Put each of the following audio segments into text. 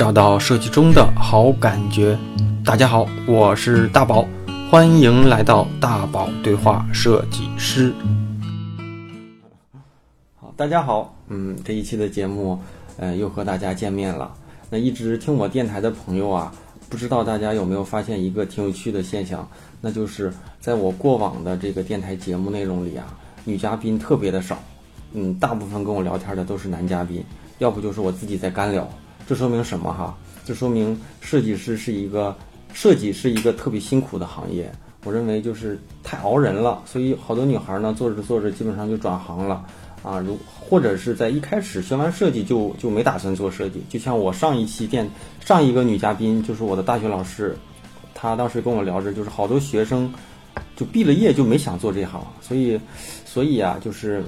找到设计中的好感觉。大家好，我是大宝，欢迎来到大宝对话设计师。好，大家好，嗯，这一期的节目，呃，又和大家见面了。那一直听我电台的朋友啊，不知道大家有没有发现一个挺有趣的现象，那就是在我过往的这个电台节目内容里啊，女嘉宾特别的少，嗯，大部分跟我聊天的都是男嘉宾，要不就是我自己在干聊。这说明什么哈？这说明设计师是一个设计是一个特别辛苦的行业。我认为就是太熬人了，所以好多女孩呢做着做着基本上就转行了啊。如或者是在一开始学完设计就就没打算做设计。就像我上一期电上一个女嘉宾就是我的大学老师，她当时跟我聊着，就是好多学生就毕了业就没想做这行。所以所以啊，就是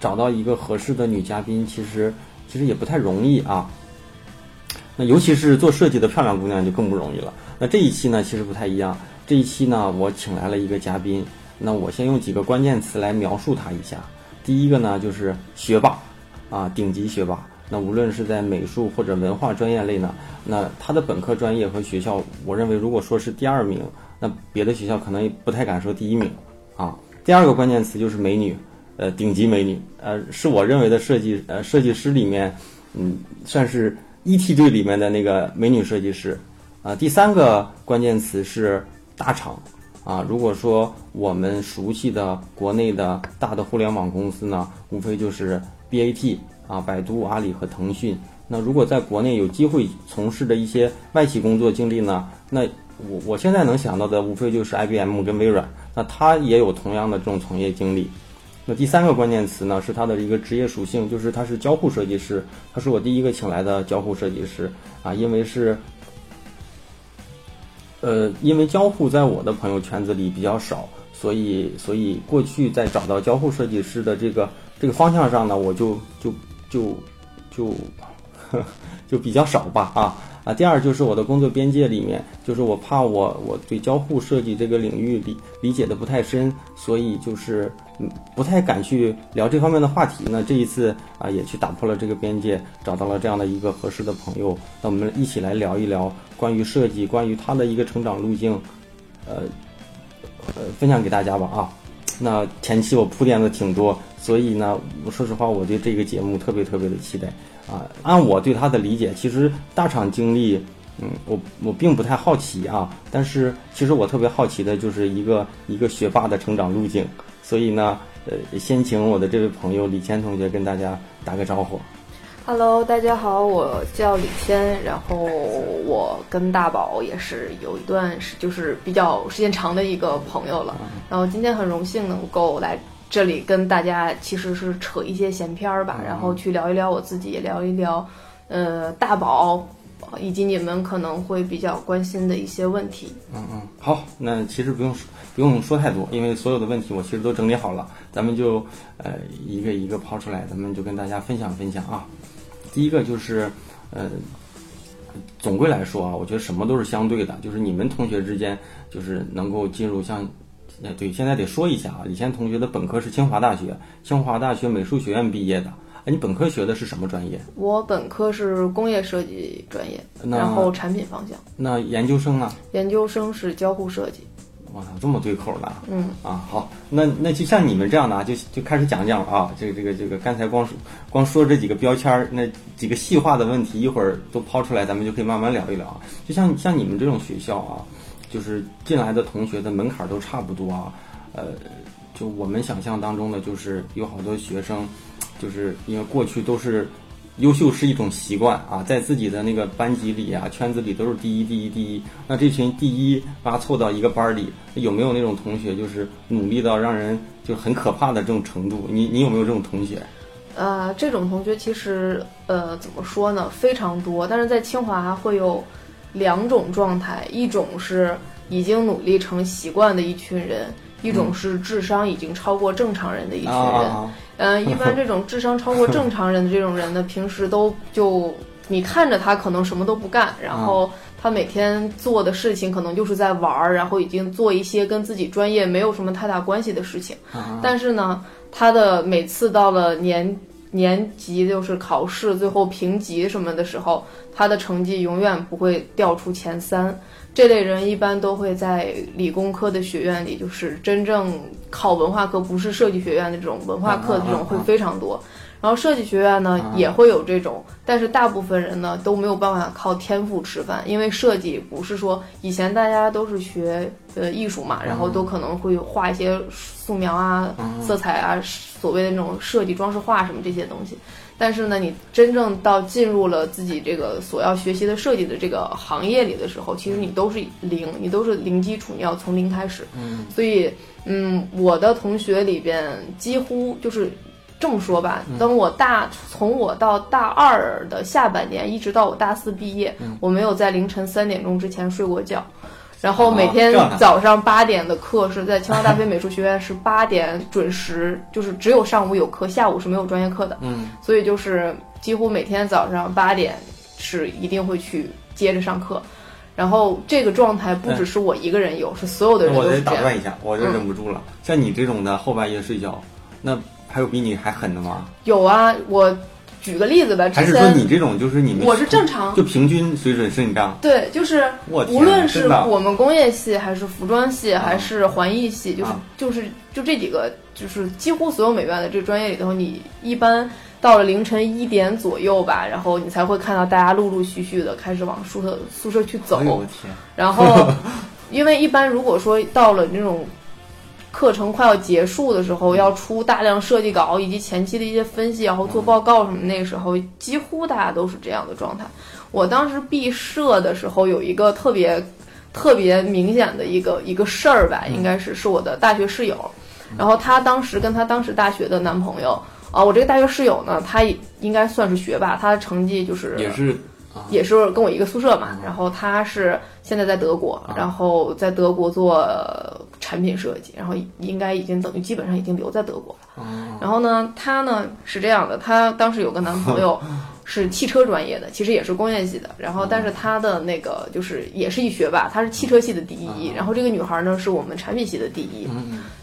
找到一个合适的女嘉宾，其实其实也不太容易啊。那尤其是做设计的漂亮姑娘就更不容易了。那这一期呢，其实不太一样。这一期呢，我请来了一个嘉宾。那我先用几个关键词来描述他一下。第一个呢，就是学霸，啊，顶级学霸。那无论是在美术或者文化专业类呢，那他的本科专业和学校，我认为如果说是第二名，那别的学校可能也不太敢说第一名，啊。第二个关键词就是美女，呃，顶级美女，呃，是我认为的设计，呃，设计师里面，嗯，算是。一梯队里面的那个美女设计师，啊，第三个关键词是大厂，啊，如果说我们熟悉的国内的大的互联网公司呢，无非就是 BAT 啊，百度、阿里和腾讯。那如果在国内有机会从事的一些外企工作经历呢，那我我现在能想到的无非就是 IBM 跟微软，那他也有同样的这种从业经历。那第三个关键词呢，是他的一个职业属性，就是他是交互设计师，他是我第一个请来的交互设计师啊，因为是，呃，因为交互在我的朋友圈子里比较少，所以所以过去在找到交互设计师的这个这个方向上呢，我就就就就 就比较少吧啊。啊，第二就是我的工作边界里面，就是我怕我我对交互设计这个领域理理解的不太深，所以就是不太敢去聊这方面的话题。那这一次啊，也去打破了这个边界，找到了这样的一个合适的朋友，那我们一起来聊一聊关于设计，关于他的一个成长路径，呃呃，分享给大家吧啊。那前期我铺垫的挺多，所以呢，我说实话，我对这个节目特别特别的期待。啊，按我对他的理解，其实大厂经历，嗯，我我并不太好奇啊。但是其实我特别好奇的就是一个一个学霸的成长路径。所以呢，呃，先请我的这位朋友李谦同学跟大家打个招呼。Hello，大家好，我叫李谦，然后我跟大宝也是有一段是就是比较时间长的一个朋友了。然后今天很荣幸能够来。这里跟大家其实是扯一些闲篇儿吧，然后去聊一聊我自己，聊一聊，呃，大宝，以及你们可能会比较关心的一些问题。嗯嗯，好，那其实不用不用说太多，因为所有的问题我其实都整理好了，咱们就呃一个一个抛出来，咱们就跟大家分享分享啊。第一个就是，呃，总归来说啊，我觉得什么都是相对的，就是你们同学之间就是能够进入像。哎，对，现在得说一下啊，以前同学的本科是清华大学，清华大学美术学院毕业的。哎，你本科学的是什么专业？我本科是工业设计专业，然后产品方向。那研究生呢？研究生是交互设计。哇，这么对口的。嗯。啊，好，那那就像你们这样的啊，就就开始讲讲啊，这个这个这个，刚才光说光说这几个标签儿，那几个细化的问题，一会儿都抛出来，咱们就可以慢慢聊一聊啊。就像像你们这种学校啊。就是进来的同学的门槛都差不多啊，呃，就我们想象当中的，就是有好多学生，就是因为过去都是优秀是一种习惯啊，在自己的那个班级里啊、圈子里都是第一、第一、第一。那这群第一把凑到一个班里，有没有那种同学就是努力到让人就很可怕的这种程度？你你有没有这种同学？呃，这种同学其实呃怎么说呢，非常多，但是在清华会有。两种状态，一种是已经努力成习惯的一群人，一种是智商已经超过正常人的一群人。嗯，一般这种智商超过正常人的这种人呢，平时都就你看着他可能什么都不干，然后他每天做的事情可能就是在玩儿，然后已经做一些跟自己专业没有什么太大关系的事情。但是呢，他的每次到了年。年级就是考试最后评级什么的时候，他的成绩永远不会掉出前三。这类人一般都会在理工科的学院里，就是真正考文化课，不是设计学院的这种文化课，这种会非常多。然后设计学院呢也会有这种，但是大部分人呢都没有办法靠天赋吃饭，因为设计不是说以前大家都是学呃艺术嘛，然后都可能会画一些素描啊、色彩啊，所谓的那种设计装饰画什么这些东西。但是呢，你真正到进入了自己这个所要学习的设计的这个行业里的时候，其实你都是零，你都是零基础，你要从零开始。嗯，所以嗯，我的同学里边几乎就是。这么说吧，等我大从我到大二的下半年，一直到我大四毕业，我没有在凌晨三点钟之前睡过觉，然后每天早上八点的课是在清华大学美术学院，是八点准时，就是只有上午有课，下午是没有专业课的。嗯，所以就是几乎每天早上八点是一定会去接着上课，然后这个状态不只是我一个人有，是所有的人都我是这样。得打断一下，我就忍不住了。像你这种的后半夜睡觉，那。还有比你还狠的吗？有啊，我举个例子吧。还是说你这种就是你们？我是正常，就平均水准是你这样。对，就是无论是我们工业系，还是服装系，还是环艺系，就是就是就这几个，就是几乎所有美院的这个专业里头，你一般到了凌晨一点左右吧，然后你才会看到大家陆陆续续的开始往宿舍宿舍去走。然后，因为一般如果说到了那种。课程快要结束的时候，要出大量设计稿以及前期的一些分析，然后做报告什么。那时候几乎大家都是这样的状态。我当时毕设的时候有一个特别特别明显的一个一个事儿吧，应该是是我的大学室友。然后她当时跟她当时大学的男朋友啊，我这个大学室友呢，他应该算是学霸，他的成绩就是也是也是跟我一个宿舍嘛。然后他是现在在德国，然后在德国做。产品设计，然后应该已经等于基本上已经留在德国了。然后呢，她呢是这样的，她当时有个男朋友 是汽车专业的，其实也是工业系的。然后，但是他的那个就是也是一学霸，他是汽车系的第一。然后这个女孩呢是我们产品系的第一。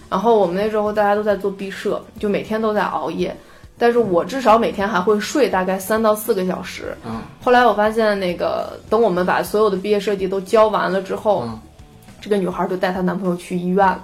然后我们那时候大家都在做毕设，就每天都在熬夜。但是我至少每天还会睡大概三到四个小时。后来我发现，那个等我们把所有的毕业设计都交完了之后。这个女孩就带她男朋友去医院了，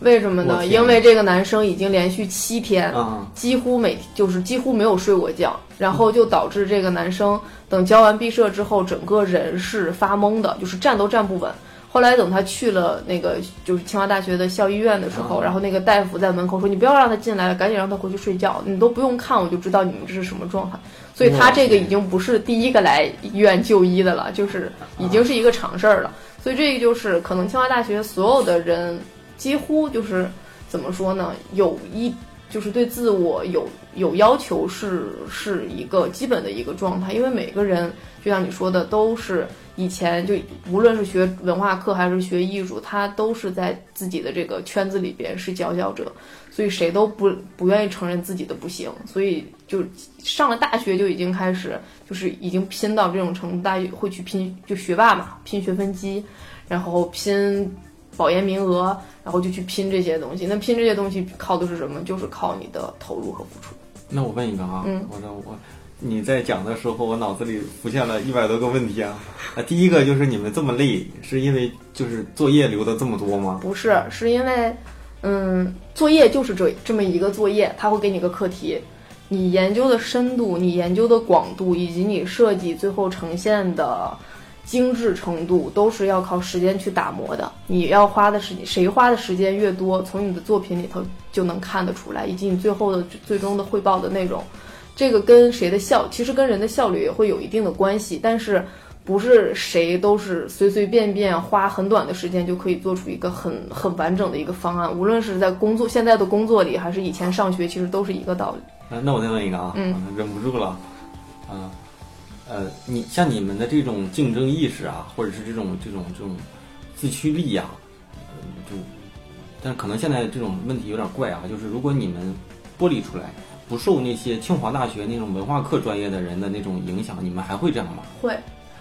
为什么呢？因为这个男生已经连续七天，几乎每就是几乎没有睡过觉，然后就导致这个男生等交完毕设之后，整个人是发懵的，就是站都站不稳。后来等他去了那个就是清华大学的校医院的时候，然后那个大夫在门口说：“你不要让他进来了，赶紧让他回去睡觉。你都不用看，我就知道你们这是什么状态。”所以他这个已经不是第一个来医院就医的了，就是已经是一个常事儿了。所以这个就是可能清华大学所有的人几乎就是怎么说呢？有一就是对自我有有要求是是一个基本的一个状态，因为每个人就像你说的，都是以前就无论是学文化课还是学艺术，他都是在自己的这个圈子里边是佼佼者，所以谁都不不愿意承认自己的不行，所以就上了大学就已经开始。就是已经拼到这种程度，大学会去拼，就学霸嘛，拼学分机，然后拼保研名额，然后就去拼这些东西。那拼这些东西靠的是什么？就是靠你的投入和付出。那我问一个啊，嗯，我说我，你在讲的时候，我脑子里浮现了一百多个问题啊。啊，第一个就是你们这么累，是因为就是作业留的这么多吗？不是，是因为，嗯，作业就是这这么一个作业，他会给你个课题。你研究的深度，你研究的广度，以及你设计最后呈现的精致程度，都是要靠时间去打磨的。你要花的时间，谁花的时间越多，从你的作品里头就能看得出来，以及你最后的最终的汇报的内容，这个跟谁的效，其实跟人的效率也会有一定的关系。但是不是谁都是随随便便花很短的时间就可以做出一个很很完整的一个方案。无论是在工作现在的工作里，还是以前上学，其实都是一个道理。那我再问一个啊，嗯忍不住了，啊，呃，你像你们的这种竞争意识啊，或者是这种这种这种自驱力呀，就，但可能现在这种问题有点怪啊，就是如果你们剥离出来，不受那些清华大学那种文化课专业的人的那种影响，你们还会这样吗？会。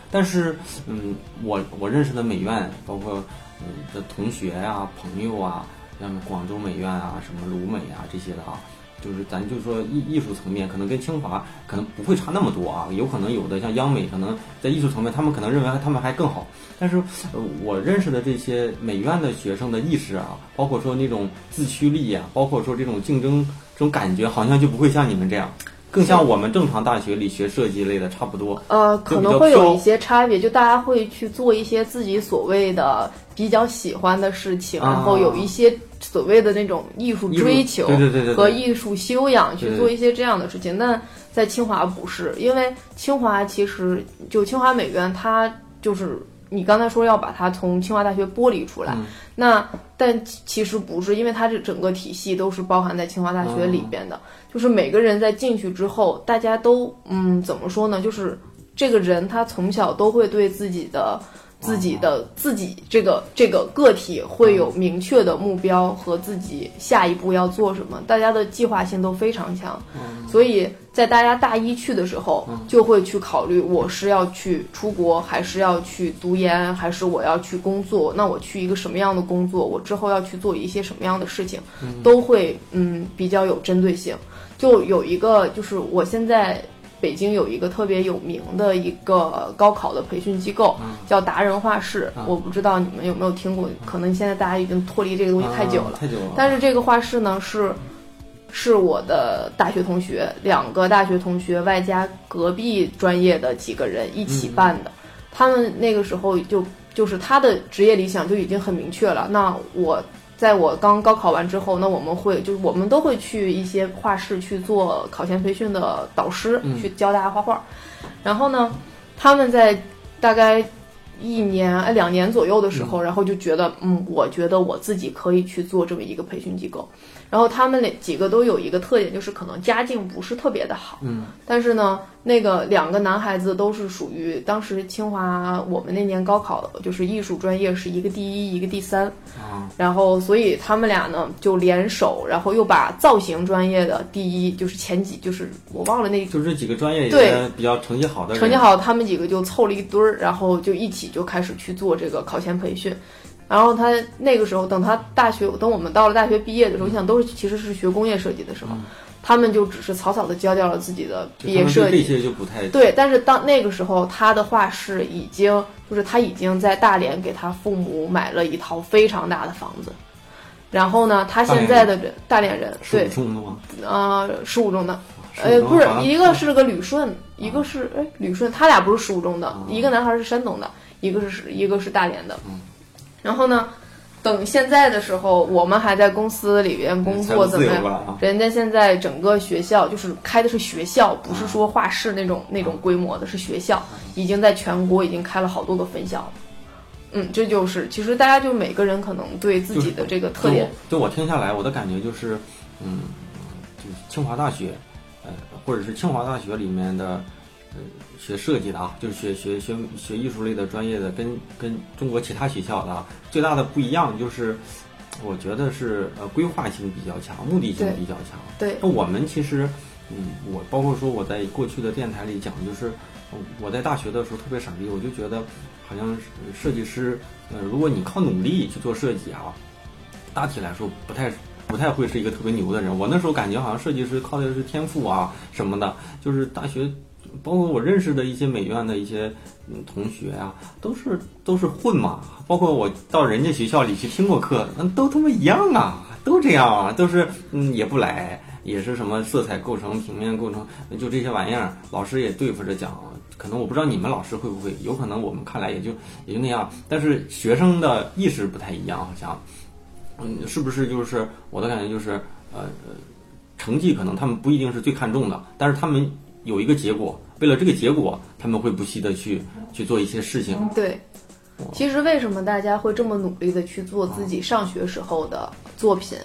但是，嗯，我我认识的美院，包括嗯的同学呀、朋友啊，像广州美院啊、什么鲁美啊这些的啊。就是咱就说艺艺术层面，可能跟清华可能不会差那么多啊，有可能有的像央美，可能在艺术层面，他们可能认为他们还更好。但是，呃，我认识的这些美院的学生的意识啊，包括说那种自驱力啊，包括说这种竞争这种感觉，好像就不会像你们这样。更像我们正常大学里学设计类的差不多。呃，可能会有一些差别，就大家会去做一些自己所谓的比较喜欢的事情，然后有一些所谓的那种艺术追求和艺术修养去做一些这样的事情。那在清华不是，因为清华其实就清华美院，它就是你刚才说要把它从清华大学剥离出来，那但其实不是，因为它这整个体系都是包含在清华大学里边的。就是每个人在进去之后，大家都嗯，怎么说呢？就是这个人他从小都会对自己的、自己的、自己这个这个个体会有明确的目标和自己下一步要做什么，大家的计划性都非常强，所以。在大家大一去的时候，就会去考虑我是要去出国，还是要去读研，还是我要去工作？那我去一个什么样的工作？我之后要去做一些什么样的事情，都会嗯比较有针对性。就有一个，就是我现在北京有一个特别有名的一个高考的培训机构，叫达人画室。我不知道你们有没有听过？可能现在大家已经脱离这个东西太久了。太久了。但是这个画室呢是。是我的大学同学，两个大学同学外加隔壁专业的几个人一起办的。他们那个时候就就是他的职业理想就已经很明确了。那我在我刚高考完之后，那我们会就是我们都会去一些画室去做考前培训的导师，去教大家画画。然后呢，他们在大概一年哎两年左右的时候，然后就觉得嗯，我觉得我自己可以去做这么一个培训机构。然后他们那几个都有一个特点，就是可能家境不是特别的好，嗯，但是呢，那个两个男孩子都是属于当时清华我们那年高考就是艺术专业是一个第一，一个第三，啊，然后所以他们俩呢就联手，然后又把造型专业的第一，就是前几，就是我忘了那，就是这几个专业对。比较成绩好的，成绩好，他们几个就凑了一堆儿，然后就一起就开始去做这个考前培训。然后他那个时候，等他大学，等我们到了大学毕业的时候，你想都是其实是学工业设计的时候，他们就只是草草的交掉了自己的毕业设计。这些就不太对。但是当那个时候，他的画室已经就是他已经在大连给他父母买了一套非常大的房子。然后呢，他现在的人大连人，对，十五中的吗？啊，十五中的，呃，不是，一个是个旅顺，一个是哎旅顺，他俩不是十五中的，一个男孩是山东的，一个是一个是大连的。然后呢，等现在的时候，我们还在公司里边工作，怎么样？人家现在整个学校就是开的是学校，不是说画室那种那种规模的，是学校，已经在全国已经开了好多个分校。嗯，这就是其实大家就每个人可能对自己的这个特点，就我听下来，我的感觉就是，嗯，就是清华大学，呃，或者是清华大学里面的。呃，学设计的啊，就是学学学学艺术类的专业的，跟跟中国其他学校的啊，最大的不一样就是，我觉得是呃规划性比较强，目的性比较强。对，那我们其实，嗯，我包括说我在过去的电台里讲，就是我在大学的时候特别傻逼，我就觉得好像设计师，呃，如果你靠努力去做设计啊，大体来说不太不太会是一个特别牛的人。我那时候感觉好像设计师靠的是天赋啊什么的，就是大学。包括我认识的一些美院的一些同学啊，都是都是混嘛。包括我到人家学校里去听过课，那，都他妈一样啊，都这样啊，都是嗯也不来，也是什么色彩构成、平面构成，就这些玩意儿，老师也对付着讲。可能我不知道你们老师会不会，有可能我们看来也就也就那样。但是学生的意识不太一样，好像，嗯，是不是就是我的感觉就是呃，成绩可能他们不一定是最看重的，但是他们。有一个结果，为了这个结果，他们会不惜的去去做一些事情。对，其实为什么大家会这么努力的去做自己上学时候的作品？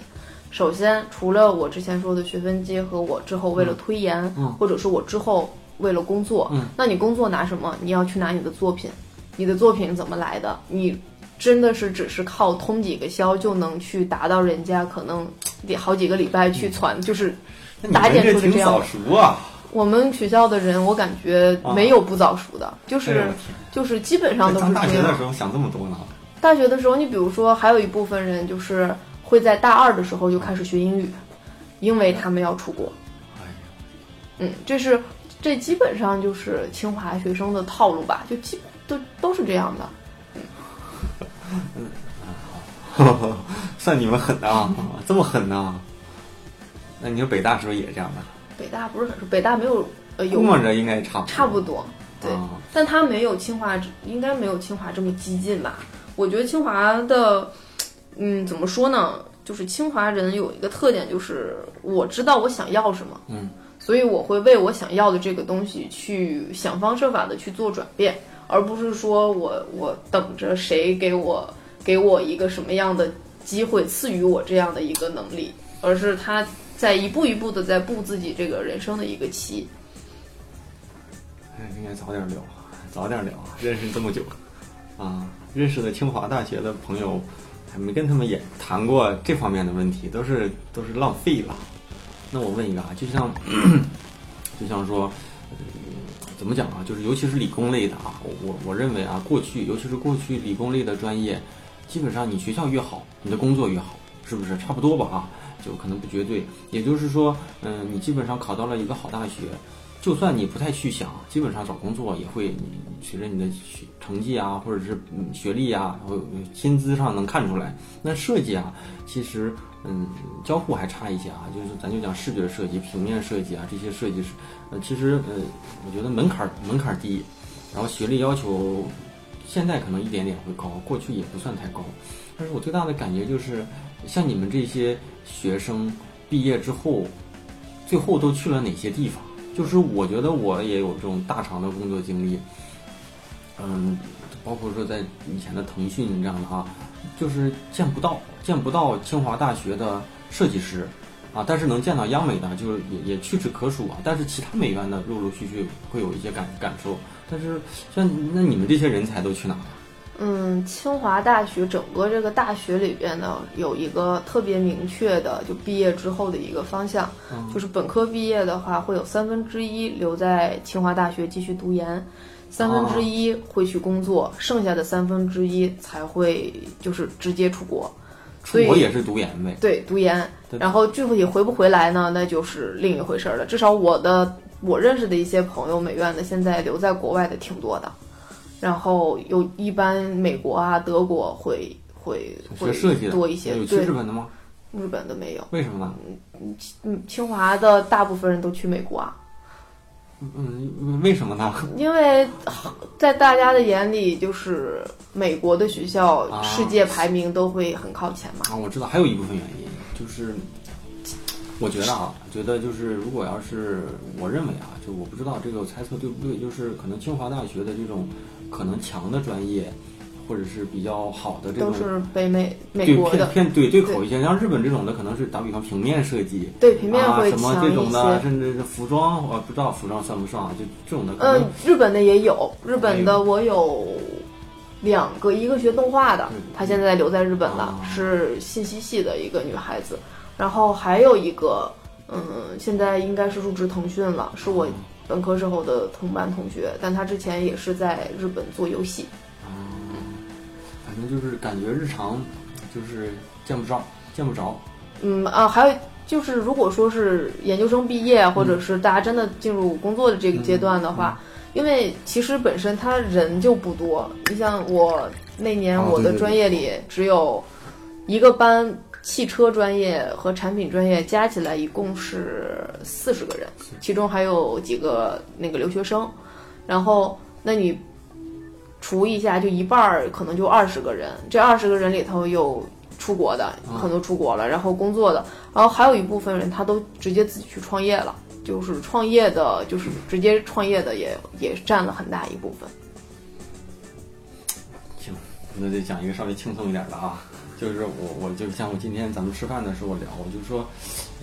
首先，除了我之前说的学分机和，我之后为了推研，或者是我之后为了工作，那你工作拿什么？你要去拿你的作品，你的作品怎么来的？你真的是只是靠通几个宵就能去达到人家可能得好几个礼拜去攒，就是打点出的这样。早熟啊！我们学校的人，我感觉没有不早熟的，就是就是基本上都是。大学的时候想这么多呢？大学的时候，你比如说，还有一部分人就是会在大二的时候就开始学英语，因为他们要出国。哎，嗯，这是这基本上就是清华学生的套路吧，就基都都是这样的。算你们狠啊，这么狠呐？那你说北大是不是也这样的？北大不是很，北大没有呃有估摸着应该差不多差不多，对，啊但他没有清华，应该没有清华这么激进吧？我觉得清华的，嗯，怎么说呢？就是清华人有一个特点，就是我知道我想要什么，嗯，所以我会为我想要的这个东西去想方设法的去做转变，而不是说我我等着谁给我给我一个什么样的机会，赐予我这样的一个能力，而是他在一步一步的在步自己这个人生的一个棋。哎，应该早点聊，早点聊，认识这么久，啊，认识的清华大学的朋友，还没跟他们也谈过这方面的问题，都是都是浪费了。那我问一个啊，就像就像说，怎么讲啊？就是尤其是理工类的啊，我我我认为啊，过去尤其是过去理工类的专业，基本上你学校越好，你的工作越好，是不是？差不多吧啊，就可能不绝对。也就是说，嗯、你基本上考到了一个好大学，就算你不太去想，基本上找工作也会你随着你的学成绩啊，或者是嗯学历啊，然后薪资上能看出来。那设计啊，其实嗯交互还差一些啊，就是咱就讲视觉设计、平面设计啊这些设计师，呃其实呃我觉得门槛门槛低，然后学历要求现在可能一点点会高，过去也不算太高。但是我最大的感觉就是，像你们这些学生毕业之后，最后都去了哪些地方？就是我觉得我也有这种大厂的工作经历，嗯，包括说在以前的腾讯这样的哈，就是见不到见不到清华大学的设计师啊，但是能见到央美的，就是也也屈指可数啊。但是其他美院的陆陆续续会有一些感感受，但是像那你们这些人才都去哪了？嗯，清华大学整个这个大学里边呢，有一个特别明确的，就毕业之后的一个方向，嗯就是本科毕业的话，会有三分之一留在清华大学继续读研，三分之一会去工作，剩下的三分之一才会就是直接出国。所以我也是读研呗。对，读研，然后具体回不回来呢，那就是另一回事儿了。至少我的我认识的一些朋友，美院的现在留在国外的挺多的，然后有一般美国啊、德国会会会多一些，有去对日本的吗？日本的没有。为什么呢？嗯，清华的大部分人都去美国啊，嗯，为什么呢？因为在大家的眼里，就是美国的学校啊世界排名都会很靠前嘛。啊，我知道还有一部分原因，就是我觉得啊，觉得就是如果要是我认为啊，就我不知道这个猜测对不对，就是可能清华大学的这种可能强的专业，或者是比较好的这种。都是北美美国的，偏偏对对口一些，像日本这种的可能是打比方平面设计，对平面会啊什么这种的，些。甚至是服装，我不知道服装算不算啊？就这种的嗯，日本的也有，日本的我有两个，一个学动画的嗯，她现在留在日本了，啊是信息系的一个女孩子，然后还有一个，嗯，现在应该是入职腾讯了，是我本科时候的同班同学，但他之前也是在日本做游戏。嗯反正就是感觉日常就是见不着，见不着。嗯啊，还有就是，如果说是研究生毕业，或者是大家真的进入工作的这个阶段的话，因为其实本身他人就不多。你像我那年我的专业里只有一个班，汽车专业和产品专业加起来一共是四十个人，其中还有几个那个留学生。然后，那你除一下，就一半儿可能就二十个人。这二十个人里头有出国的，可能都出国了，然后工作的，然后还有一部分人他都直接自己去创业了，就是创业的，就是直接创业的也也占了很大一部分。行，那就讲一个稍微轻松一点的啊，就是我我就像我今天咱们吃饭的时候聊，我就说，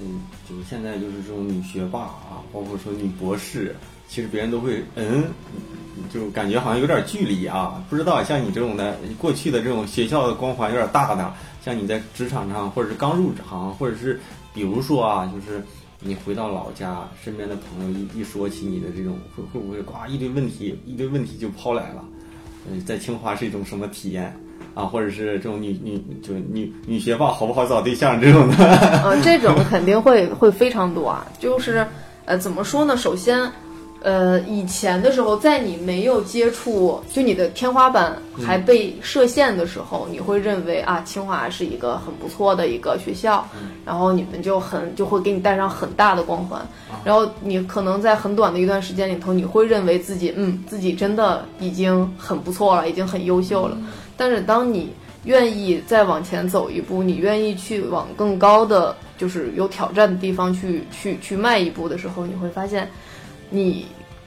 嗯，就是现在就是这种女学霸啊，包括说女博士，其实别人都会嗯，就感觉好像有点距离啊，不知道像你这种的过去的这种学校的光环有点大的，像你在职场上或者是刚入行，或者是比如说啊，就是。你回到老家，身边的朋友一一说起你的这种，会会不会呱一堆问题，一堆问题就抛来了？嗯，在清华是一种什么体验？啊，或者是这种女女就女女学霸好不好找对象这种的。呃，这种肯定会会非常多啊。就是呃，怎么说呢？首先，呃，以前的时候，在你没有接触，就你的天花板还被设限的时候，你会认为啊，清华是一个很不错的一个学校，然后你们就很就会给你带上很大的光环，然后你可能在很短的一段时间里头，你会认为自己嗯，自己真的已经很不错了，已经很优秀了。但是当你愿意再往前走一步，你愿意去往更高的，就是有挑战的地方去去去迈一步的时候，你会发现，你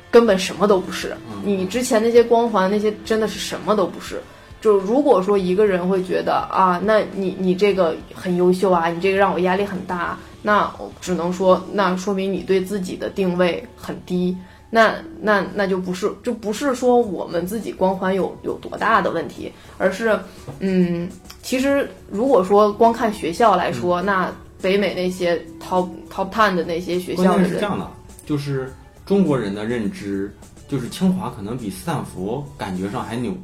根本什么都不是。你之前那些光环，那些真的是什么都不是。就如果说一个人会觉得啊，那你你这个很优秀啊，你这个让我压力很大，那我只能说，那说明你对自己的定位很低。那那那就不是，就不是说我们自己光环有有多大的问题，而是，嗯，其实如果说光看学校来说，那北美那些 top top ten 的那些学校的人，是这样的，就是中国人的认知，就是清华可能比斯坦福感觉上还牛。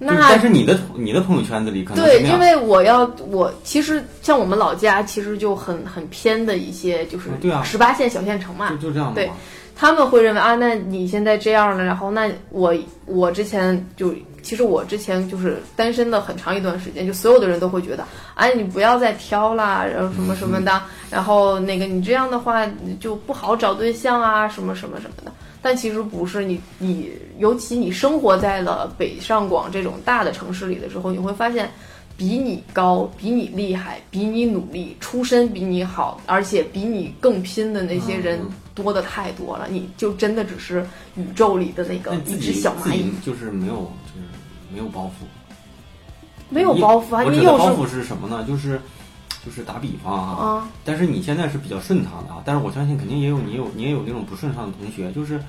那但是你的你的朋友圈子里可能对，因为我要我其实像我们老家其实就很很偏的一些，就是对啊，十八线小县城嘛，就就这样对。他们会认为啊，那你现在这样了，然后那我我之前就其实我之前就是单身的很长一段时间，就所有的人都会觉得，哎，你不要再挑啦，然后什么什么的，然后那个你这样的话就不好找对象啊，什么什么什么的。但其实不是，你你尤其你生活在了北上广这种大的城市里的时候，你会发现。比你高、比你厉害、比你努力、出身比你好，而且比你更拼的那些人多的太多了。你就真的只是宇宙里的那个一只小蚂蚁，就是没有，就是没有包袱，没有包袱啊！你有包袱是什么呢？就是就是打比方啊，但是你现在是比较顺畅的啊，但是我相信肯定也有你有你也有那种不顺畅的同学，就是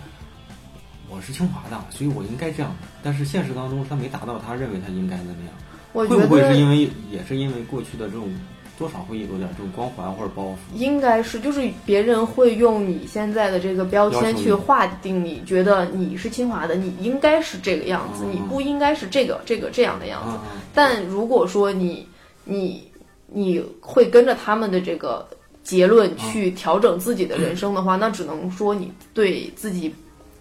我是清华的，所以我应该这样，但是现实当中他没达到他认为他应该的那样。会不会是因为也是因为过去的这种多少会有点这种光环或者包袱？应该是，就是别人会用你现在的这个标签去划定你，觉得你是清华的，你应该是这个样子，你不应该是这个这个这样的样子。但如果说你你你会跟着他们的这个结论去调整自己的人生的话，那只能说你对自己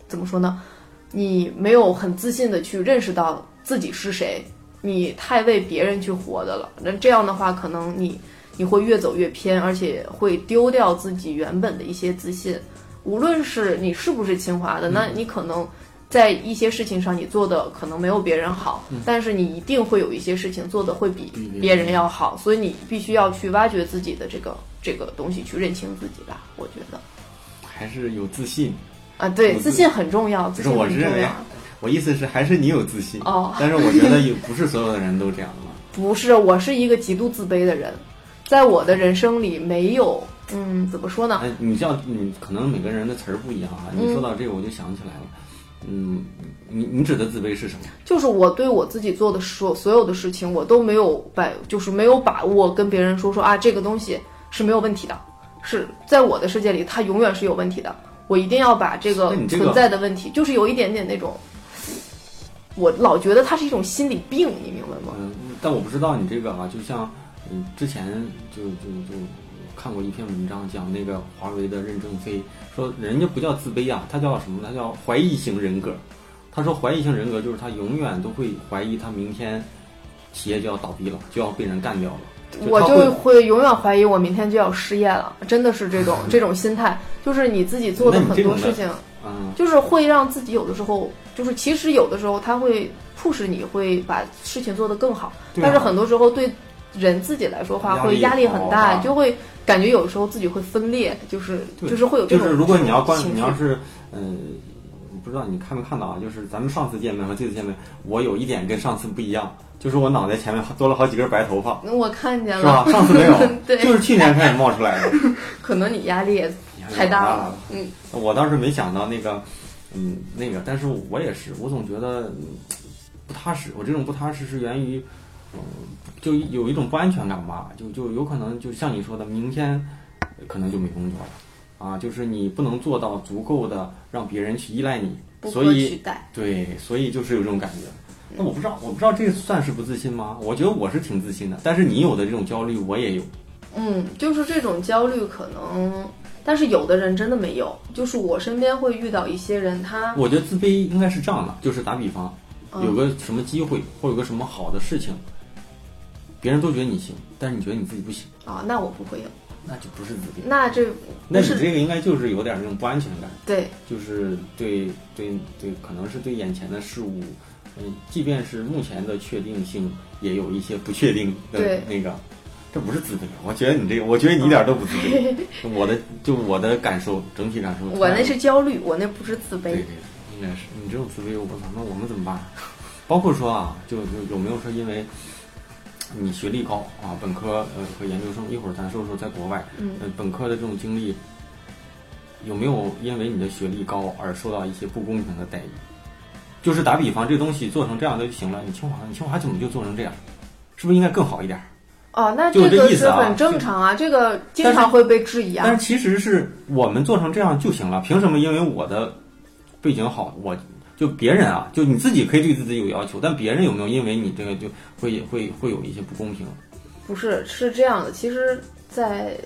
怎么说呢？你没有很自信的去认识到自己是谁。你太为别人去活的了，那这样的话，可能你你会越走越偏，而且会丢掉自己原本的一些自信。无论是你是不是清华的，那你可能在一些事情上你做的可能没有别人好，但是你一定会有一些事情做的会比别人要好，所以你必须要去挖掘自己的这个这个东西，去认清自己吧。我觉得还是有自信啊，对，自信很重要，自信很重要。我意思是，还是你有自信哦。但是我觉得，也不是所有的人都这样的嘛。不是，我是一个极度自卑的人，在我的人生里没有，嗯，怎么说呢？哎，你叫你可能每个人的词儿不一样啊。你说到这个，我就想起来了。嗯，你你指的自卑是什么？就是我对我自己做的所所有的事情，我都没有把，就是没有把握跟别人说说啊，这个东西是没有问题的，是在我的世界里，它永远是有问题的。我一定要把这个存在的问题，就是有一点点那种。我老觉得它是一种心理病，你明白吗？嗯，但我不知道你这个啊，就像嗯，之前就就就看过一篇文章，讲那个华为的任正非说，人家不叫自卑啊，他叫什么？他叫怀疑型人格。他说，怀疑型人格就是他永远都会怀疑，他明天企业就要倒闭了，就要被人干掉了。我就会永远怀疑，我明天就要失业了，真的是这种 这种心态，就是你自己做的很多事情。就是会让自己有的时候，就是其实有的时候他会促使你会把事情做得更好，但是很多时候对人自己来说话会压力很大，就会感觉有的时候自己会分裂，就是就是会有这种就是如果你要关，你要是嗯，不知道你看没看到啊？就是咱们上次见面和这次见面，我有一点跟上次不一样，就是我脑袋前面多了好几根白头发。我看见了，是吧？上次没有，对，就是去年开始冒出来的。可能你压力也。太大了，嗯，我倒是没想到那个，嗯，那个，但是我也是，我总觉得不踏实。我这种不踏实是源于，嗯，就有一种不安全感吧，就就有可能就像你说的，明天可能就没工作了，啊，就是你不能做到足够的让别人去依赖你，所以，对，所以就是有这种感觉。那我不知道，我不知道这个算是不自信吗？我觉得我是挺自信的，但是你有的这种焦虑，我也有。嗯，就是这种焦虑可能，但是有的人真的没有。就是我身边会遇到一些人，他我觉得自卑应该是这样的，就是打比方，嗯有个什么机会或有个什么好的事情，别人都觉得你行，但是你觉得你自己不行，啊，那我不会有。那就不是自卑。那这那你这个应该就是有点那种不安全感，对就是对对对，可能是对眼前的事物，嗯，即便是目前的确定性，也有一些不确定的对那个，这不是自卑。我觉得你这个，我觉得你一点都不自卑。我的就我的感受，整体感受，我那是焦虑，我那不是自卑对对。应该是你这种自卑，我不操，那我们怎么办？包括说啊，就就有没有说因为你学历高啊，本科呃和研究生，一会儿咱说说在国外，嗯呃，本科的这种经历，有没有因为你的学历高而受到一些不公平的待遇？就是打比方，这东西做成这样就行了，你清华，你清华怎么就做成这样？是不是应该更好一点？哦，那这个是很正常啊，这个经常会被质疑啊。但是其实是我们做成这样就行了，凭什么？因为我的背景好，我就别人啊，就你自己可以对自己有要求，但别人有没有因为你这个就会会会有一些不公平？不是，是这样的，其实，在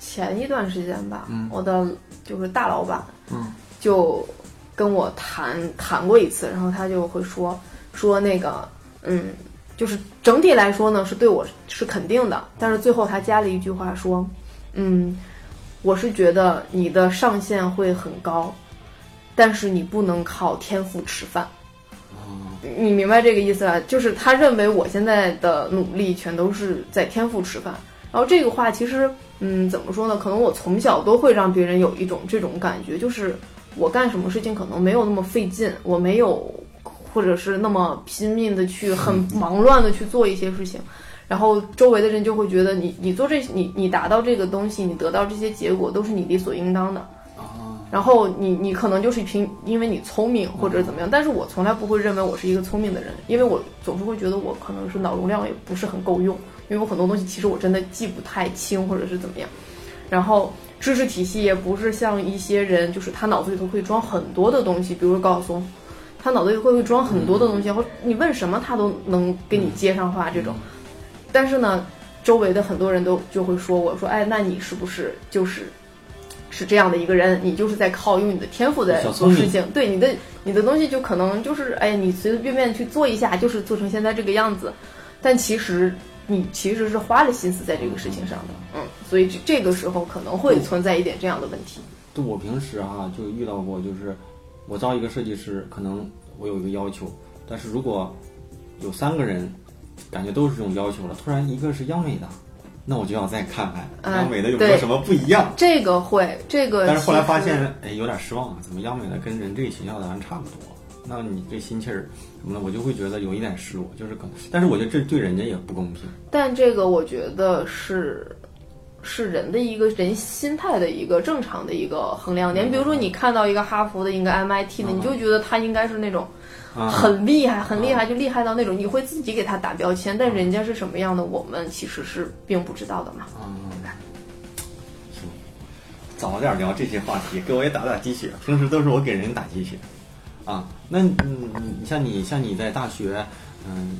前一段时间吧，嗯我的就是大老板，嗯，就跟我谈谈过一次，然后他就会说说那个，嗯，就是整体来说呢，是对我是肯定的，但是最后他加了一句话说，嗯，我是觉得你的上限会很高，但是你不能靠天赋吃饭。你明白这个意思吧？就是他认为我现在的努力全都是在天赋吃饭。然后这个话其实，嗯，怎么说呢？可能我从小都会让别人有一种这种感觉，就是我干什么事情可能没有那么费劲，我没有，或者是那么拼命的去很忙乱的去做一些事情。然后周围的人就会觉得你你做这你你达到这个东西，你得到这些结果都是你理所应当的。啊，然后你你可能就是凭因为你聪明或者怎么样，但是我从来不会认为我是一个聪明的人，因为我总是会觉得我可能是脑容量也不是很够用，因为我很多东西其实我真的记不太清或者是怎么样。然后知识体系也不是像一些人，就是他脑子里头可以装很多的东西，比如高晓松，他脑子里会会装很多的东西，或你问什么他都能给你接上话这种。但是呢，周围的很多人都就会说我说，哎，那你是不是就是是这样的一个人？你就是在靠用你的天赋在做事情，对你的你的东西就可能就是哎，你随随便便去做一下，就是做成现在这个样子。但其实你其实是花了心思在这个事情上的，嗯，所以这这个时候可能会存在一点这样的问题。就我平时哈、就遇到过，就是我招一个设计师，可能我有一个要求，但是如果有三个人感觉都是这种要求了，突然一个是央美的，那我就要再看看嗯央美的有没有什么不一样。这个会，这个但是后来发现，哎，有点失望啊，怎么央美的跟人这个学校的还差不多？那你这心气儿什么的，我就会觉得有一点失落，就是可能，但是我觉得这对人家也不公平。但这个我觉得是是人的一个人心态的一个正常的一个衡量点。比如说，你看到一个哈佛的，一个 MIT 的，你就觉得他应该是那种啊很厉害、很厉害，就厉害到那种你会自己给他打标签。但人家是什么样的，我们其实是并不知道的嘛。嗯，行，早点聊这些话题，给我也打打鸡血。平时都是我给人打鸡血，啊，那嗯，你像你像你在大学，嗯，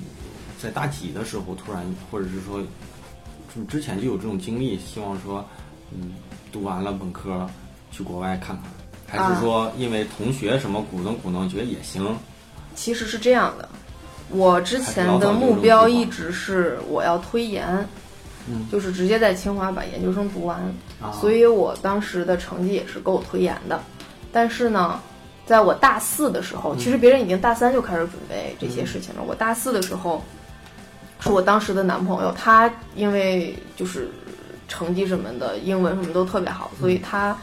在大几的时候突然，或者是说，就之前就有这种经历，希望说，嗯，读完了本科去国外看看，还是说因为同学什么鼓动鼓动，觉得也行？其实是这样的，我之前的目标一直是我要推研，嗯 就是直接在清华把研究生读完，啊所以我当时的成绩也是够推研的。但是呢，在我大四的时候，其实别人已经大三就开始准备这些事情了。我大四的时候，是我当时的男朋友，他因为就是成绩什么的，英文什么都特别好，所以他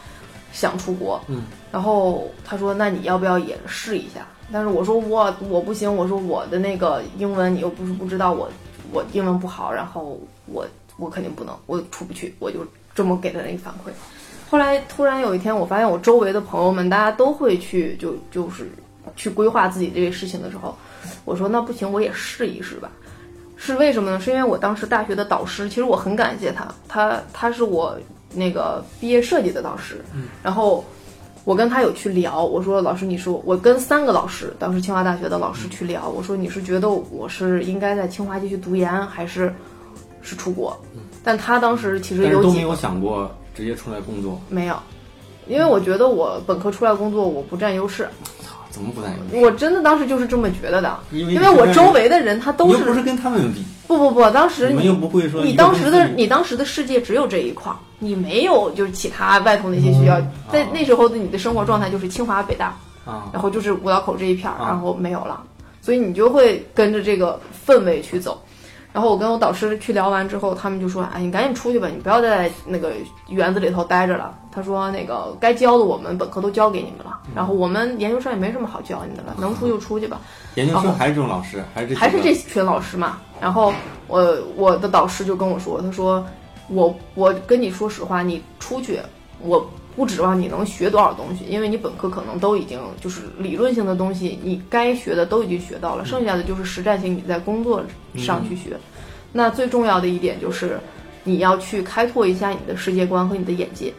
想出国。嗯，然后他说：“那你要不要也试一下？”但是我说我我不行，我说我的那个英文你又不是不知道我我英文不好，然后我我肯定不能，我出不去，我就这么给他一个反馈。后来突然有一天，我发现我周围的朋友们大家都会去就就是去规划自己这个事情的时候，我说那不行，我也试一试吧。是为什么呢？是因为我当时大学的导师，其实我很感谢他，他他是我那个毕业设计的导师，然后我跟他有去聊，我说老师，你说我跟三个老师，当时清华大学的老师去聊，我说你是觉得我是应该在清华继续读研，还是是出国？但他当时其实有没有想过直接出来工作，没有，因为我觉得我本科出来工作我不占优势，操，怎么不占优势？我真的当时就是这么觉得的，因为因为我周围的人他都你又不是跟他们比，不不不，当时你们又不会说你当时的你当时的世界只有这一块儿，你没有就是其他外头那些学校，在那时候的你的生活状态就是清华、北大，啊，然后就是五道口这一片儿，啊。然后没有了，所以你就会跟着这个氛围去走。然后我跟我导师去聊完之后，他们就说：“哎，你赶紧出去吧，你不要再在那个园子里头待着了。”他说：“那个该教的我们本科都教给你们了，然后我们研究生也没什么好教你的了，能出就出去吧。”研究生还是这种老师，还是还是这群老师嘛。然后我我的导师就跟我说，他说我我跟你说实话，你出去我不指望你能学多少东西，因为你本科可能都已经就是理论性的东西，你该学的都已经学到了，剩下的就是实战性你在工作上去学。那最重要的一点就是。你要去开拓一下你的世界观和你的眼界。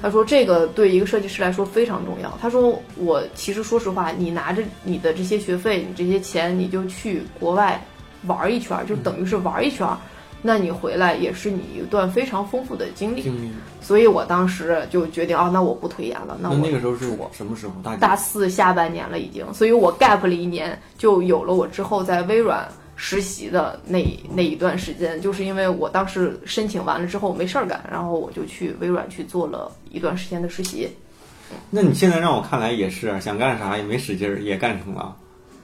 他说这个对一个设计师来说非常重要。他说我其实说实话，你拿着你的这些学费，你这些钱，你就去国外玩一圈儿，就等于是玩一圈儿。那你回来也是你一段非常丰富的经历。经历。所以我当时就决定，哦，那我不推研了，那我那那个时候是我什么时候？大大四下半年了已经，所以我 gap 了一年，就有了我之后在微软实习的那那一段时间，就是因为我当时申请完了之后没事儿干，然后我就去微软去做了一段时间的实习。那你现在让我看来也是想干啥也没使劲儿，也干成了。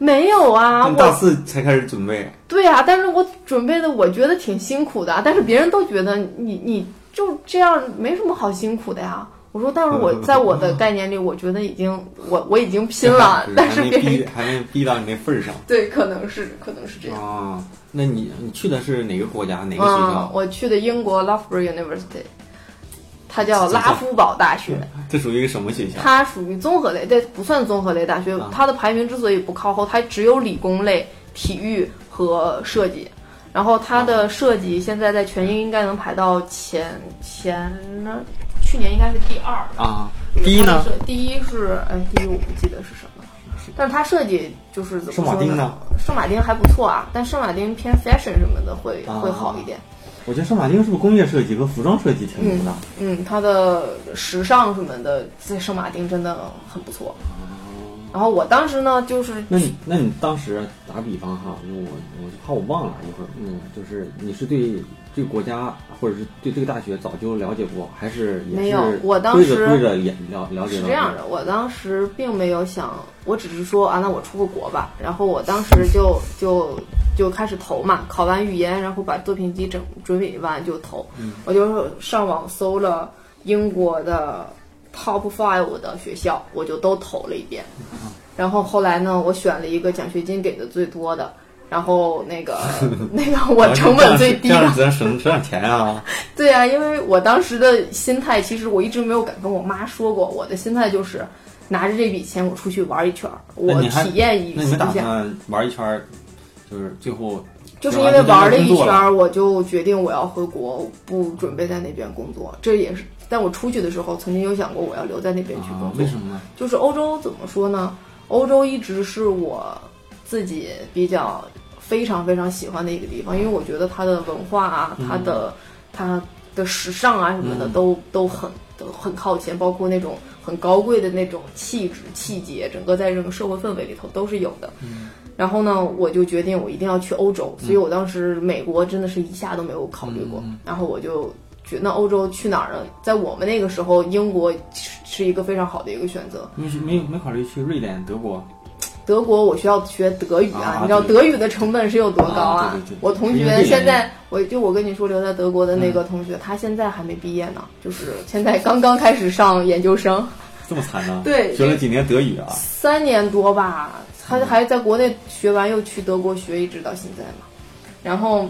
没有啊，我大四才开始准备，对啊，但是我准备的我觉得挺辛苦的，但是别人都觉得你你就这样没什么好辛苦的呀。我说，但是我在我的概念里，我觉得已经我我已经拼了，但是还没别人逼还没逼到你那份儿上 对，可能是可能是这样。啊。那你你去的是哪个国家哪个学嗯校，？我去的英国 Loughborough University，它叫拉夫堡大学，这属于一个什么学校？它属于综合类，这不算综合类大学啊。它的排名之所以不靠后，它只有理工类、体育和设计。然后它的设计现在在全英应该能排到前前呢，去年应该是第二。啊，第一呢？？第一是哎，第一我不记得是什么了。但是它设计就是怎么说圣马丁呢？圣马丁还不错啊，但圣马丁偏 fashion 什么的会、啊会好一点。我觉得圣马丁是不是工业设计和服装设计挺牛的？嗯，它的时尚什么的，在圣马丁真的很不错。然后我当时呢，就是那你那你当时打个比方哈，因为我我怕我忘了一会儿，嗯，就是你是对这个国家或者是对这个大学早就了解过，还是也没有我当时对着对着也了了解是这样的，我当时并没有想，我只是说啊，那我出个国吧。然后我当时就就就开始投嘛，考完语言，然后把作品集整准备完就投。我就上网搜了英国的 top five 的学校，我就都投了一遍。然后后来呢，我选了一个奖学金给的最多的。然后那个 那个我成本最低的这样，省省点钱啊！对啊，因为我当时的心态，其实我一直没有敢跟我妈说过。我的心态就是拿着这笔钱，我出去玩一圈儿，我体验一那你们打。算玩一圈儿，就是最后就是因为玩了一圈儿，我就决定我要回国，不准备在那边工作。这也是，但我出去的时候曾经有想过我要留在那边去工啊作。为什么呢？就是欧洲怎么说呢？欧洲一直是我自己比较非常非常喜欢的一个地方，因为我觉得它的文化啊，它的它的时尚啊什么的都都很都很靠前，包括那种很高贵的那种气质气节，整个在这个社会氛围里头都是有的。然后呢，我就决定我一定要去欧洲，所以我当时美国真的是一下都没有考虑过，然后我就。觉得那欧洲去哪儿呢？在我们那个时候，英国是是一个非常好的一个选择。你是没有没考虑去瑞典、德国？德国我需要学德语啊，啊你知道德语的成本是有多高啊对对对我同学现在，我就我跟你说留在德国的那个同学，他现在还没毕业呢，就是现在刚刚开始上研究生，这么惨呢？对学了几年德语啊？三年多吧，他还在国内学完又去德国学，一直到现在嘛。然后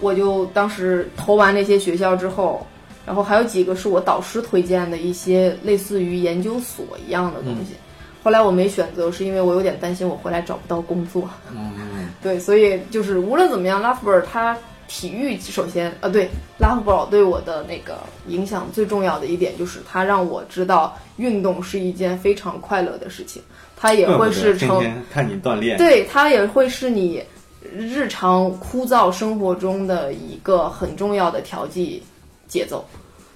我就当时投完那些学校之后，然后还有几个是我导师推荐的一些类似于研究所一样的东西。后来我没选择，是因为我有点担心我回来找不到工作。嗯，对，所以就是无论怎么样，拉夫尔他体育首先啊，对拉夫堡对我的那个影响最重要的一点就是，他让我知道运动是一件非常快乐的事情，他也会是成天看你锻炼，对，他也会是你日常枯燥生活中的一个很重要的调剂节奏，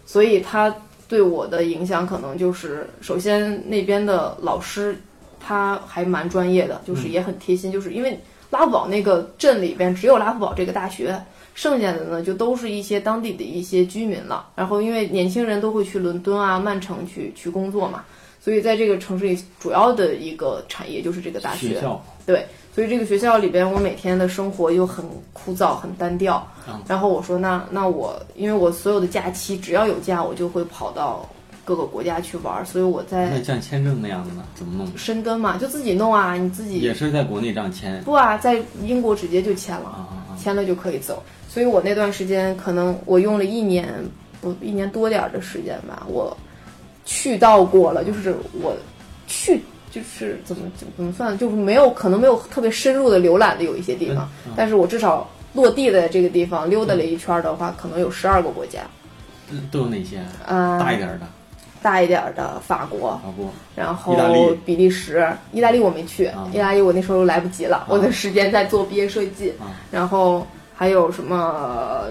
所以它对我的影响可能就是，首先那边的老师他还蛮专业的，就是也很贴心，就是因为拉夫堡那个镇里边只有拉夫堡这个大学。剩下的呢，就都是一些当地的一些居民了。然后，因为年轻人都会去伦敦啊、曼城去去工作嘛，所以在这个城市里，主要的一个产业就是这个大学，对，所以这个学校里边，我每天的生活又很枯燥、很单调。嗯然后我说，那那我因为我所有的假期只要有假，我就会跑到各个国家去玩儿，所以我在那像签证那样的呢，怎么弄？深根嘛，就自己弄啊，你自己也是在国内这样签不啊，在英国直接就签了，啊啊啊！签了就可以走。所以我那段时间可能我用了一年不一年多点儿的时间吧，我去到过了，就是我去就是怎么怎么怎么算，就是没有可能没有特别深入的浏览的有一些地方，嗯但是我至少落地的这个地方溜达了一圈儿的话，可能有十二个国家，嗯都有哪些？啊、大一点的，大一点儿的法国，法国、然后比利时、意大利我没去，啊意大利我那时候来不及了，我的时间在做毕业设计，啊。然后还有什么呃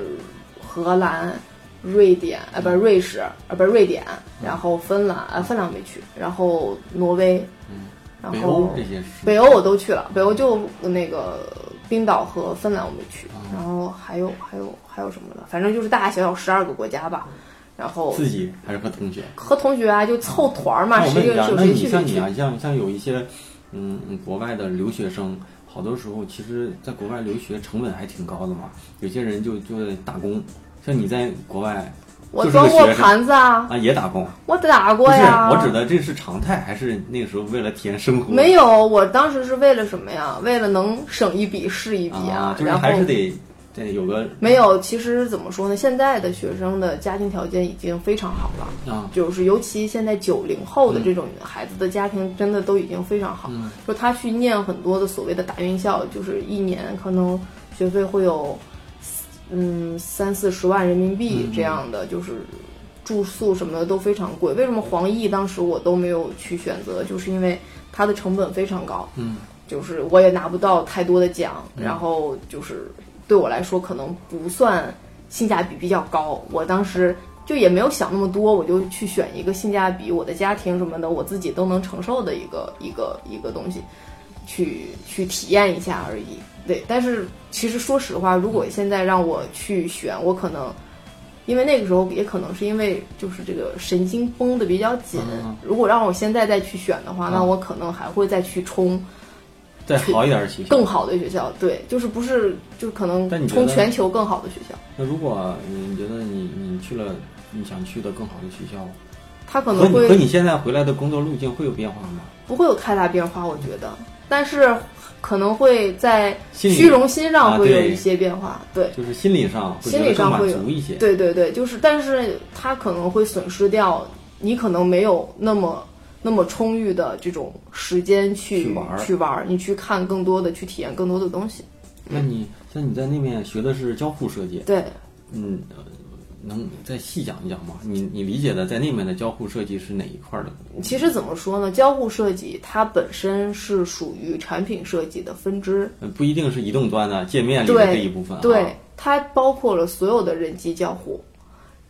荷兰、瑞典啊，不是瑞士啊，不是瑞典，然后芬兰啊，芬兰我没去，然后挪威，嗯，然北欧后这些是北欧我都去了，北欧就那个冰岛和芬兰我没去，啊然后还有还有还有什么的，反正就是大大小小十二个国家吧，然后自己还是和同学？和同学啊就凑团儿嘛，谁有有那你谁去。像你啊，像像有一些嗯嗯国外的留学生，好多时候其实在国外留学成本还挺高的嘛。有些人就就得打工，像你在国外我装过盘子啊，啊也打工，我打过呀。我指的这是常态，还是那个时候为了体验生活？没有，我当时是为了什么呀？为了能省一笔是一笔啊，就是然后还是得得有个没有。其实怎么说呢？现在的学生的家庭条件已经非常好了，啊就是尤其现在九零后的这种孩子的家庭，真的都已经非常好。嗯就他去念很多的所谓的大院校，就是一年可能学费会有嗯三四十万人民币嗯这样的，就是住宿什么的都非常贵。为什么黄奕当时我都没有去选择？就是因为它的成本非常高。嗯就是我也拿不到太多的奖，然后就是对我来说可能不算性价比比较高。我当时就也没有想那么多，我就去选一个性价比我的家庭什么的我自己都能承受的一个一个一个东西，去去体验一下而已。对，但是其实说实话，如果现在让我去选，我可能。因为那个时候也可能是因为就是这个神经绷得比较紧，嗯如果让我现在再去选的话，那嗯我可能还会再去冲再好一点的学校。更好的学校，对，就是不是就可能冲全球更好的学校，那如果你觉得你你去了你想去的更好的学校，他可能会你和你现在回来的工作路径会有变化吗？不会有太大变化，我觉得，但是可能会在虚荣心上会有一些变化，对。就是心理上心理上会有足一些。对对对，就是，但是他可能会损失掉你可能没有那么那么充裕的这种时间去去玩儿去玩，你去看更多的，去体验更多的东西。那你像你在那边学的是交互设计，对，嗯，呃能再细讲一讲吗？你你理解的在那边的交互设计是哪一块儿的？其实怎么说呢？交互设计它本身是属于产品设计的分支，呃不一定是移动端的界面里的这一部分、啊。对，它包括了所有的人机交互。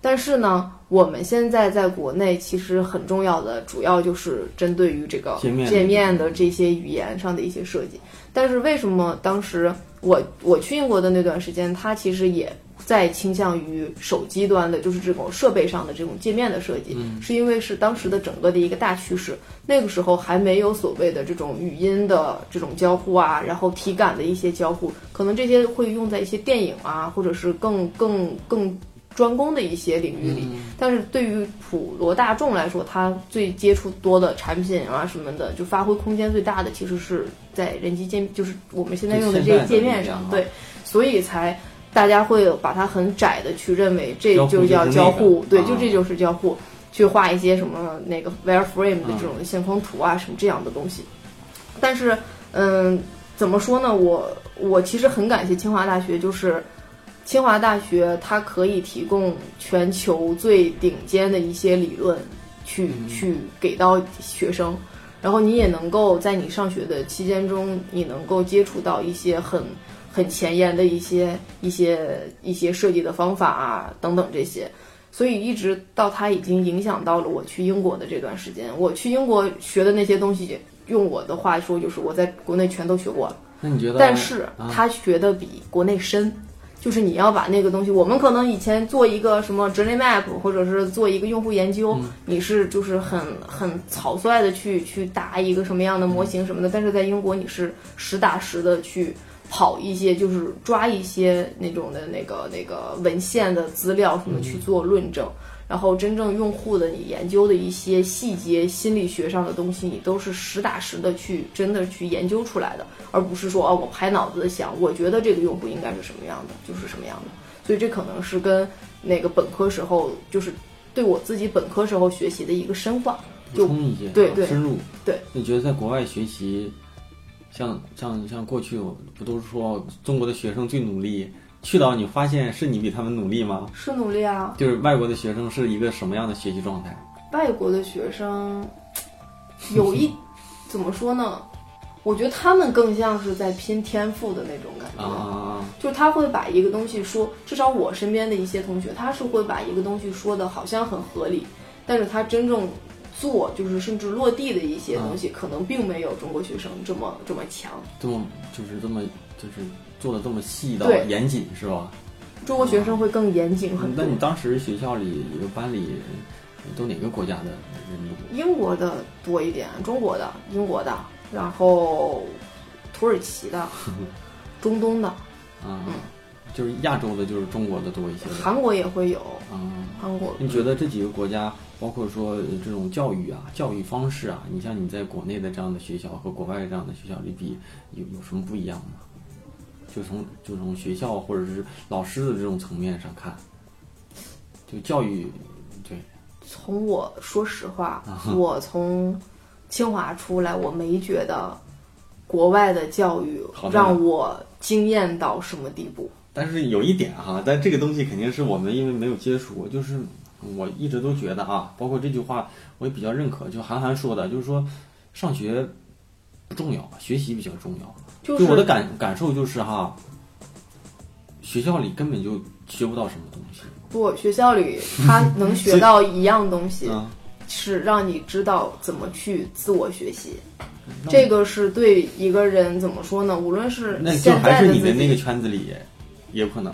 但是呢，我们现在在国内其实很重要的，主要就是针对于这个界面的这些语言上的一些设计。但是为什么当时我我去英国的那段时间，它其实也在倾向于手机端的，就是这种设备上的这种界面的设计，是因为是当时的整个的一个大趋势。那个时候还没有所谓的这种语音的这种交互啊，然后体感的一些交互，可能这些会用在一些电影啊，或者是更更更专攻的一些领域里。但是对于普罗大众来说，他最接触多的产品啊什么的，就发挥空间最大的，其实是在人机界，就是我们现在用的这个界面上，对，所以才。大家会把它很窄的去认为这就叫交互，对，啊就这就是交互，去画一些什么那个 wireframe 的嗯这种线框图啊，什么这样的东西。但是，嗯，怎么说呢？我我其实很感谢清华大学，就是清华大学它可以提供全球最顶尖的一些理论，去去给到学生，然后你也能够在你上学的期间中，你能够接触到一些很很前沿的一些一些一些设计的方法啊等等这些。所以一直到它已经影响到了我去英国的这段时间，我去英国学的那些东西，用我的话说就是我在国内全都学过了。那你觉得？但是他学的比国内深，就是你要把那个东西，我们可能以前做一个什么 journey map，或者是做一个用户研究，你是就是很很草率的去去答一个什么样的模型什么的，但是在英国你是实打实的去跑一些，就是抓一些那种的那个那个文献的资料什么去做论证。然后真正用户的你研究的一些细节心理学上的东西，你都是实打实的去真的去研究出来的，而不是说哦我拍脑子想，我觉得这个用户应该是什么样的就是什么样的。所以这可能是跟那个本科时候就是对我自己本科时候学习的一个深化，就对对深入对。你觉得在国外学习，像像像过去不都是说中国的学生最努力？去到你发现是你比他们努力吗？是努力啊。就是外国的学生是一个什么样的学习状态？外国的学生有一 怎么说呢？我觉得他们更像是在拼天赋的那种感觉。啊。就他会把一个东西说，至少我身边的一些同学，他是会把一个东西说的好像很合理，但是他真正做，就是甚至落地的一些东西，可能并没有中国学生这么这么强。这么就是这么就是。做的这么细到严谨是吧？中国学生会更严谨很多。那你当时学校里一个班里都哪个国家的人多？英国的多一点，中国的、英国的，然后土耳其的、中东的，啊，就是亚洲的，就是中国的多一些。韩国也会有啊，韩国。你觉得这几个国家，包括说这种教育啊、教育方式啊，你像你在国内的这样的学校和国外这样的学校里比，有有什么不一样吗？就从就从学校或者是老师的这种层面上看，就教育，对。从我说实话，我从清华出来，我没觉得国外的教育让我惊艳到什么地步。但是有一点哈，但这个东西肯定是我们因为没有接触过，就是我一直都觉得啊，包括这句话我也比较认可，就韩寒说的，就是说上学不重要，学习比较重要。就我的感感受就是哈，学校里根本就学不到什么东西。不，学校里他能学到一样东西，是让你知道怎么去自我学习。这个是对一个人怎么说呢？无论是那就还是你的那个圈子里，也有可能。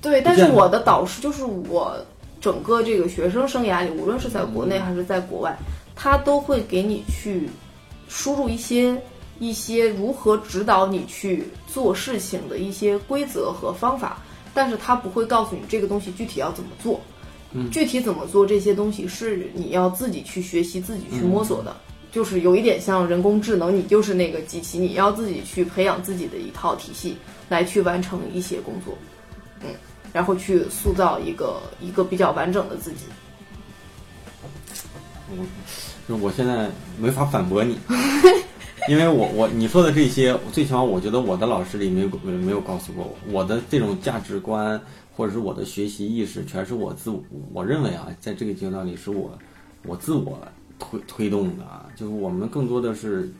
对，但是我的导师就是我整个这个学生生涯里，无论是在国内还是在国外，他都会给你去输入一些。一些如何指导你去做事情的一些规则和方法，但是他不会告诉你这个东西具体要怎么做，具体怎么做这些东西是你要自己去学习、自己去摸索的，就是有一点像人工智能，你就是那个机器，你要自己去培养自己的一套体系来去完成一些工作，嗯，然后去塑造一个一个比较完整的自己。我，我现在没法反驳你。因为我我你说的这些，最起码我觉得我的老师里没有没有告诉过我，我的这种价值观或者是我的学习意识，全是我自我认为啊，在这个阶段里是我我自我推推动的啊，就是我们更多的是，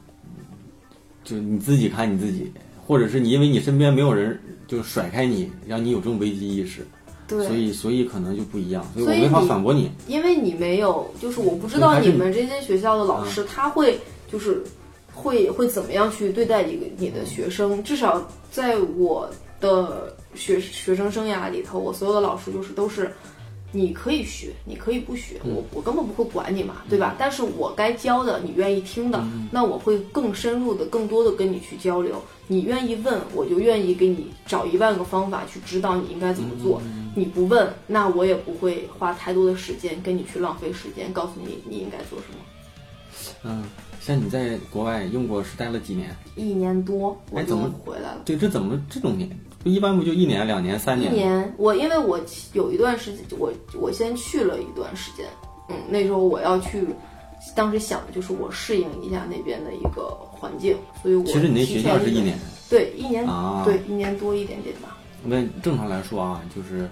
就你自己看你自己，或者是你因为你身边没有人就甩开你，让你有这种危机意识，对，所以所以可能就不一样，所以我没法反驳你，因为你没有，就是我不知道你们这些学校的老师他会就是。会会怎么样去对待一个你的学生？至少在我的学学生生涯里头，我所有的老师就是都是，你可以学，你可以不学，我我根本不会管你嘛，对吧？但是我该教的，你愿意听的，那我会更深入的、更多的跟你去交流。你愿意问，我就愿意给你找一万个方法去指导你应该怎么做。你不问，那我也不会花太多的时间跟你去浪费时间，告诉你你应该做什么。嗯。像你在国外用过是待了几年？一年多，我，怎么回来了？对，这怎么这种年？不一般不就一年、两年、三年？一年，我因为我有一段时间，我我先去了一段时间，嗯，那时候我要去，当时想的就是我适应一下那边的一个环境，所以我其实你那学校是一年，对，一年，对，一年多一点点吧。那正常来说啊，就是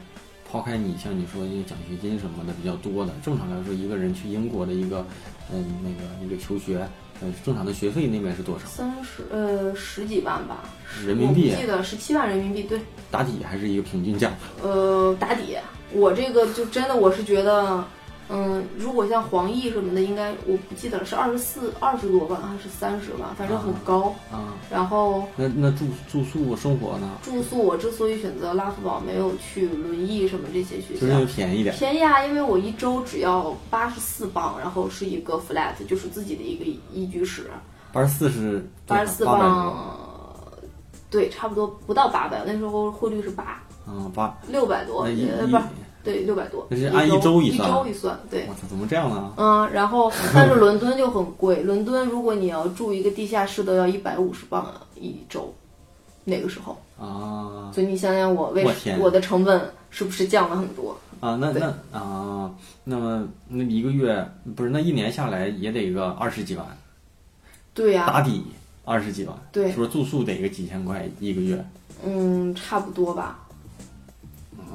抛开你像你说那个奖学金什么的比较多的，正常来说，一个人去英国的一个嗯那个那个求学，呃，正常的学费那边是多少？三十呃十几万吧，人民币我记得十七万人民币，对，打底还是一个平均价？呃，打底。我这个就真的我是觉得，嗯，如果像黄奕什么的，应该我不记得了，是二十四二十多万还是三十万，反正很高。啊，然后那那住住宿生活呢？住宿我之所以选择拉夫堡，没有去轮椅什么这些学校，就是便宜点。便宜啊，因为我一周只要八十四磅，然后是一个 flat，就是自己的一个一居室。八十四是八十四磅，对，差不多不到八百，那时候汇率是八啊八六百多，不是对六百多，那是按一周周一算一周一算，对。我操，怎么这样呢？嗯，然后但是伦敦就很贵，伦敦如果你要住一个地下室都要一百五十磅一周，那个时候，啊所以你想想我为我的成本是不是降了很多？啊，那那啊，那么那一个月不是那一年下来也得个二十几万，对呀、打底二十几万，对是不是住宿得个几千块一个月？嗯，差不多吧。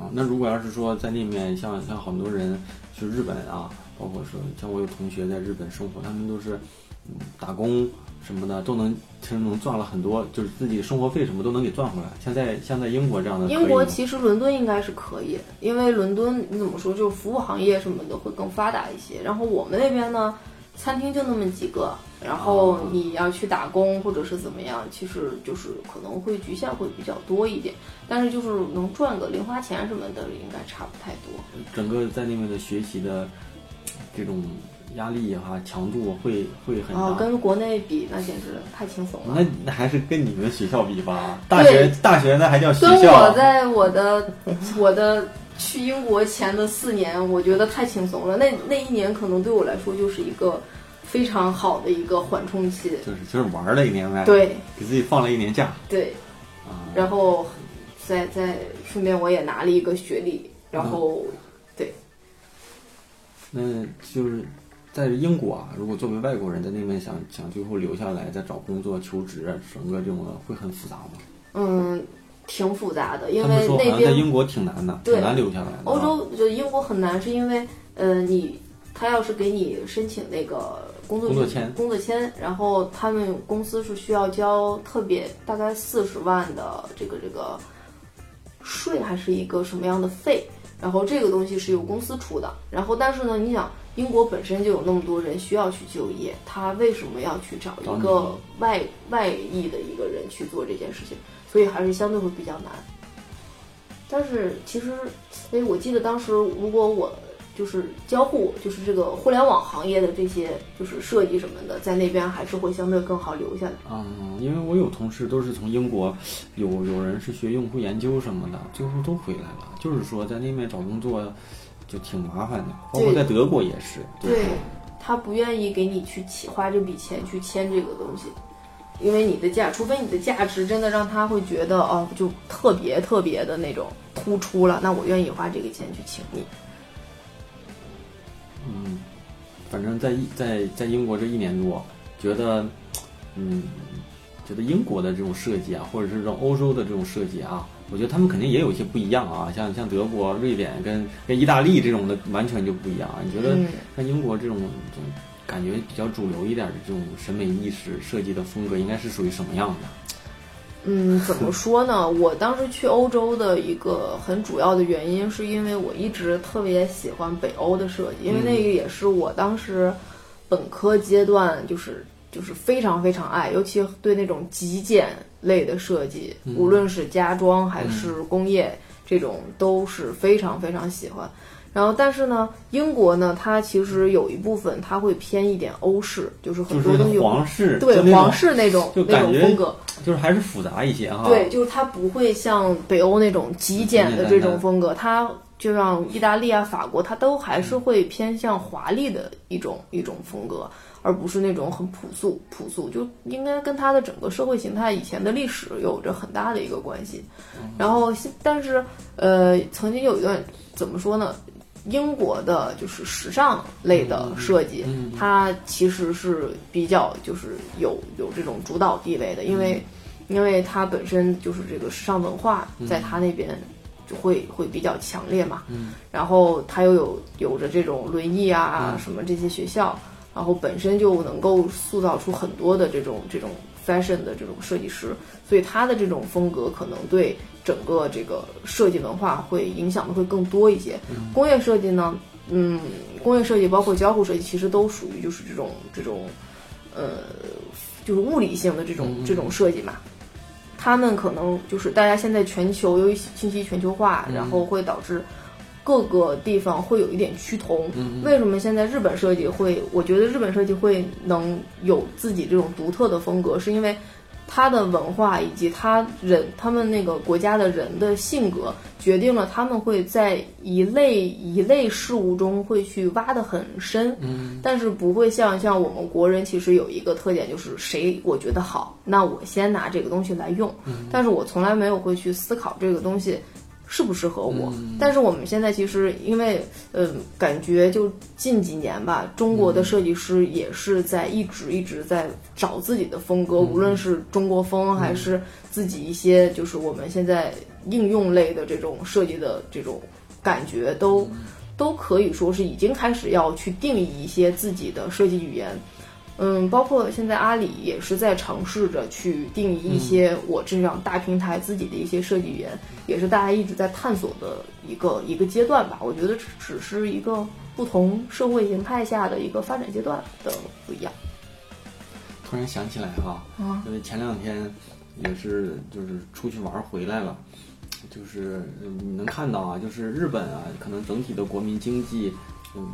啊，那如果要是说在那面，像像很多人去日本啊，包括说像我有同学在日本生活，他们都是嗯打工什么的都能，其实能赚了很多，就是自己生活费什么都能给赚回来。像在像在英国这样的英国其实伦敦应该是可以，因为伦敦你怎么说，就是服务行业什么的会更发达一些。然后我们那边呢，餐厅就那么几个，然后你要去打工或者是怎么样，其实就是可能会局限会比较多一点。但是就是能赚个零花钱什么的，应该差不太多。整个在那边的学习的这种压力哈、强度会会很大。哦，跟国内比，那简直太轻松了。那那还是跟你们学校比吧，大学大学那还叫学跟校。我在我的 我的去英国前的四年，我觉得太轻松了。那那一年可能对我来说就是一个非常好的一个缓冲期。就是就是玩了一年呗，，对给自己放了一年假对，啊。然后再再顺便我也拿了一个学历，然后对那就是在英国啊，如果作为外国人在那边想想最后留下来再找工作、求职，整个这种的会很复杂吗？嗯挺复杂的，因为那边在边英国挺难的，对挺难留下来的啊。欧洲就英国很难，是因为呃，你他要是给你申请那个工作工作签工作签，然后他们公司是需要交特别大概四十万的这个这个税，还是一个什么样的费？然后这个东西是由公司出的。然后但是呢，你想英国本身就有那么多人需要去就业，他为什么要去找一个外外裔的一个人去做这件事情？所以还是相对会比较难。但是其实，哎，我记得当时如果我就是交互，就是这个互联网行业的这些就是设计什么的，在那边还是会相对更好留下来。嗯，因为我有同事都是从英国，有有人是学用户研究什么的，最后都回来了。就是说在那边找工作就挺麻烦的，包括在德国也是。就是对他不愿意给你去起花这笔钱去签这个东西，因为你的价，除非你的价值真的让他会觉得哦，就特别特别的那种突出了，那我愿意花这个钱去请你。嗯，反正在一在在英国这一年多，觉得，嗯，觉得英国的这种设计啊，或者是这种欧洲的这种设计啊，我觉得他们肯定也有一些不一样啊，像像德国、瑞典跟跟意大利这种的完全就不一样啊。你觉得嗯像英国这种这种感觉比较主流一点的这种审美意识设计的风格，应该是属于什么样的？嗯，怎么说呢？我当时去欧洲的一个很主要的原因，是因为我一直特别喜欢北欧的设计，因为那个也是我当时本科阶段就是就是非常非常爱，尤其对那种极简类的设计，无论是家装还是工业，这种都是非常非常喜欢。然后，但是呢，英国呢，它其实有一部分它会偏一点欧式，就是很多东西皇室，对皇室那种那种风格。就是还是复杂一些哈。对，就是它不会像北欧那种极简的这种风格，它就像意大利啊、法国，它都还是会偏向华丽的一种一种风格，而不是那种很朴素朴素，就应该跟它的整个社会形态以前的历史有着很大的一个关系。然后，但是呃，曾经有一段怎么说呢？英国的就是时尚类的设计，它其实是比较就是有有这种主导地位的，因为因为它本身就是这个时尚文化在它那边就会会比较强烈嘛。嗯，然后它又有有着这种轮椅啊什么这些学校，然后本身就能够塑造出很多的这种这种 fashion 的这种设计师，所以它的这种风格可能对整个这个设计文化会影响的会更多一些。工业设计呢，嗯，工业设计包括交互设计，其实都属于就是这种这种，呃，就是物理性的这种这种设计嘛。他们可能就是大家现在全球由于信息全球化，然后会导致各个地方会有一点趋同。为什么现在日本设计会？我觉得日本设计会能有自己这种独特的风格，是因为。他的文化以及他人，他们那个国家的人的性格，决定了他们会在一类一类事物中会去挖得很深，嗯，但是不会像像我们国人，其实有一个特点就是谁我觉得好，那我先拿这个东西来用，但是我从来没有会去思考这个东西。适不适合我？但是我们现在其实因为，呃，感觉就近几年吧，中国的设计师也是在一直一直在找自己的风格，无论是中国风还是自己一些就是我们现在应用类的这种设计的这种感觉，都都可以说是已经开始要去定义一些自己的设计语言。嗯，包括现在阿里也是在尝试着去定义一些我这样大平台自己的一些设计语言，也是大家一直在探索的一个一个阶段吧。我觉得只是一个不同社会形态下的一个发展阶段的不一样。突然想起来哈，因为前两天也是就是出去玩回来了，就是你能看到啊，就是日本啊，可能整体的国民经济，嗯。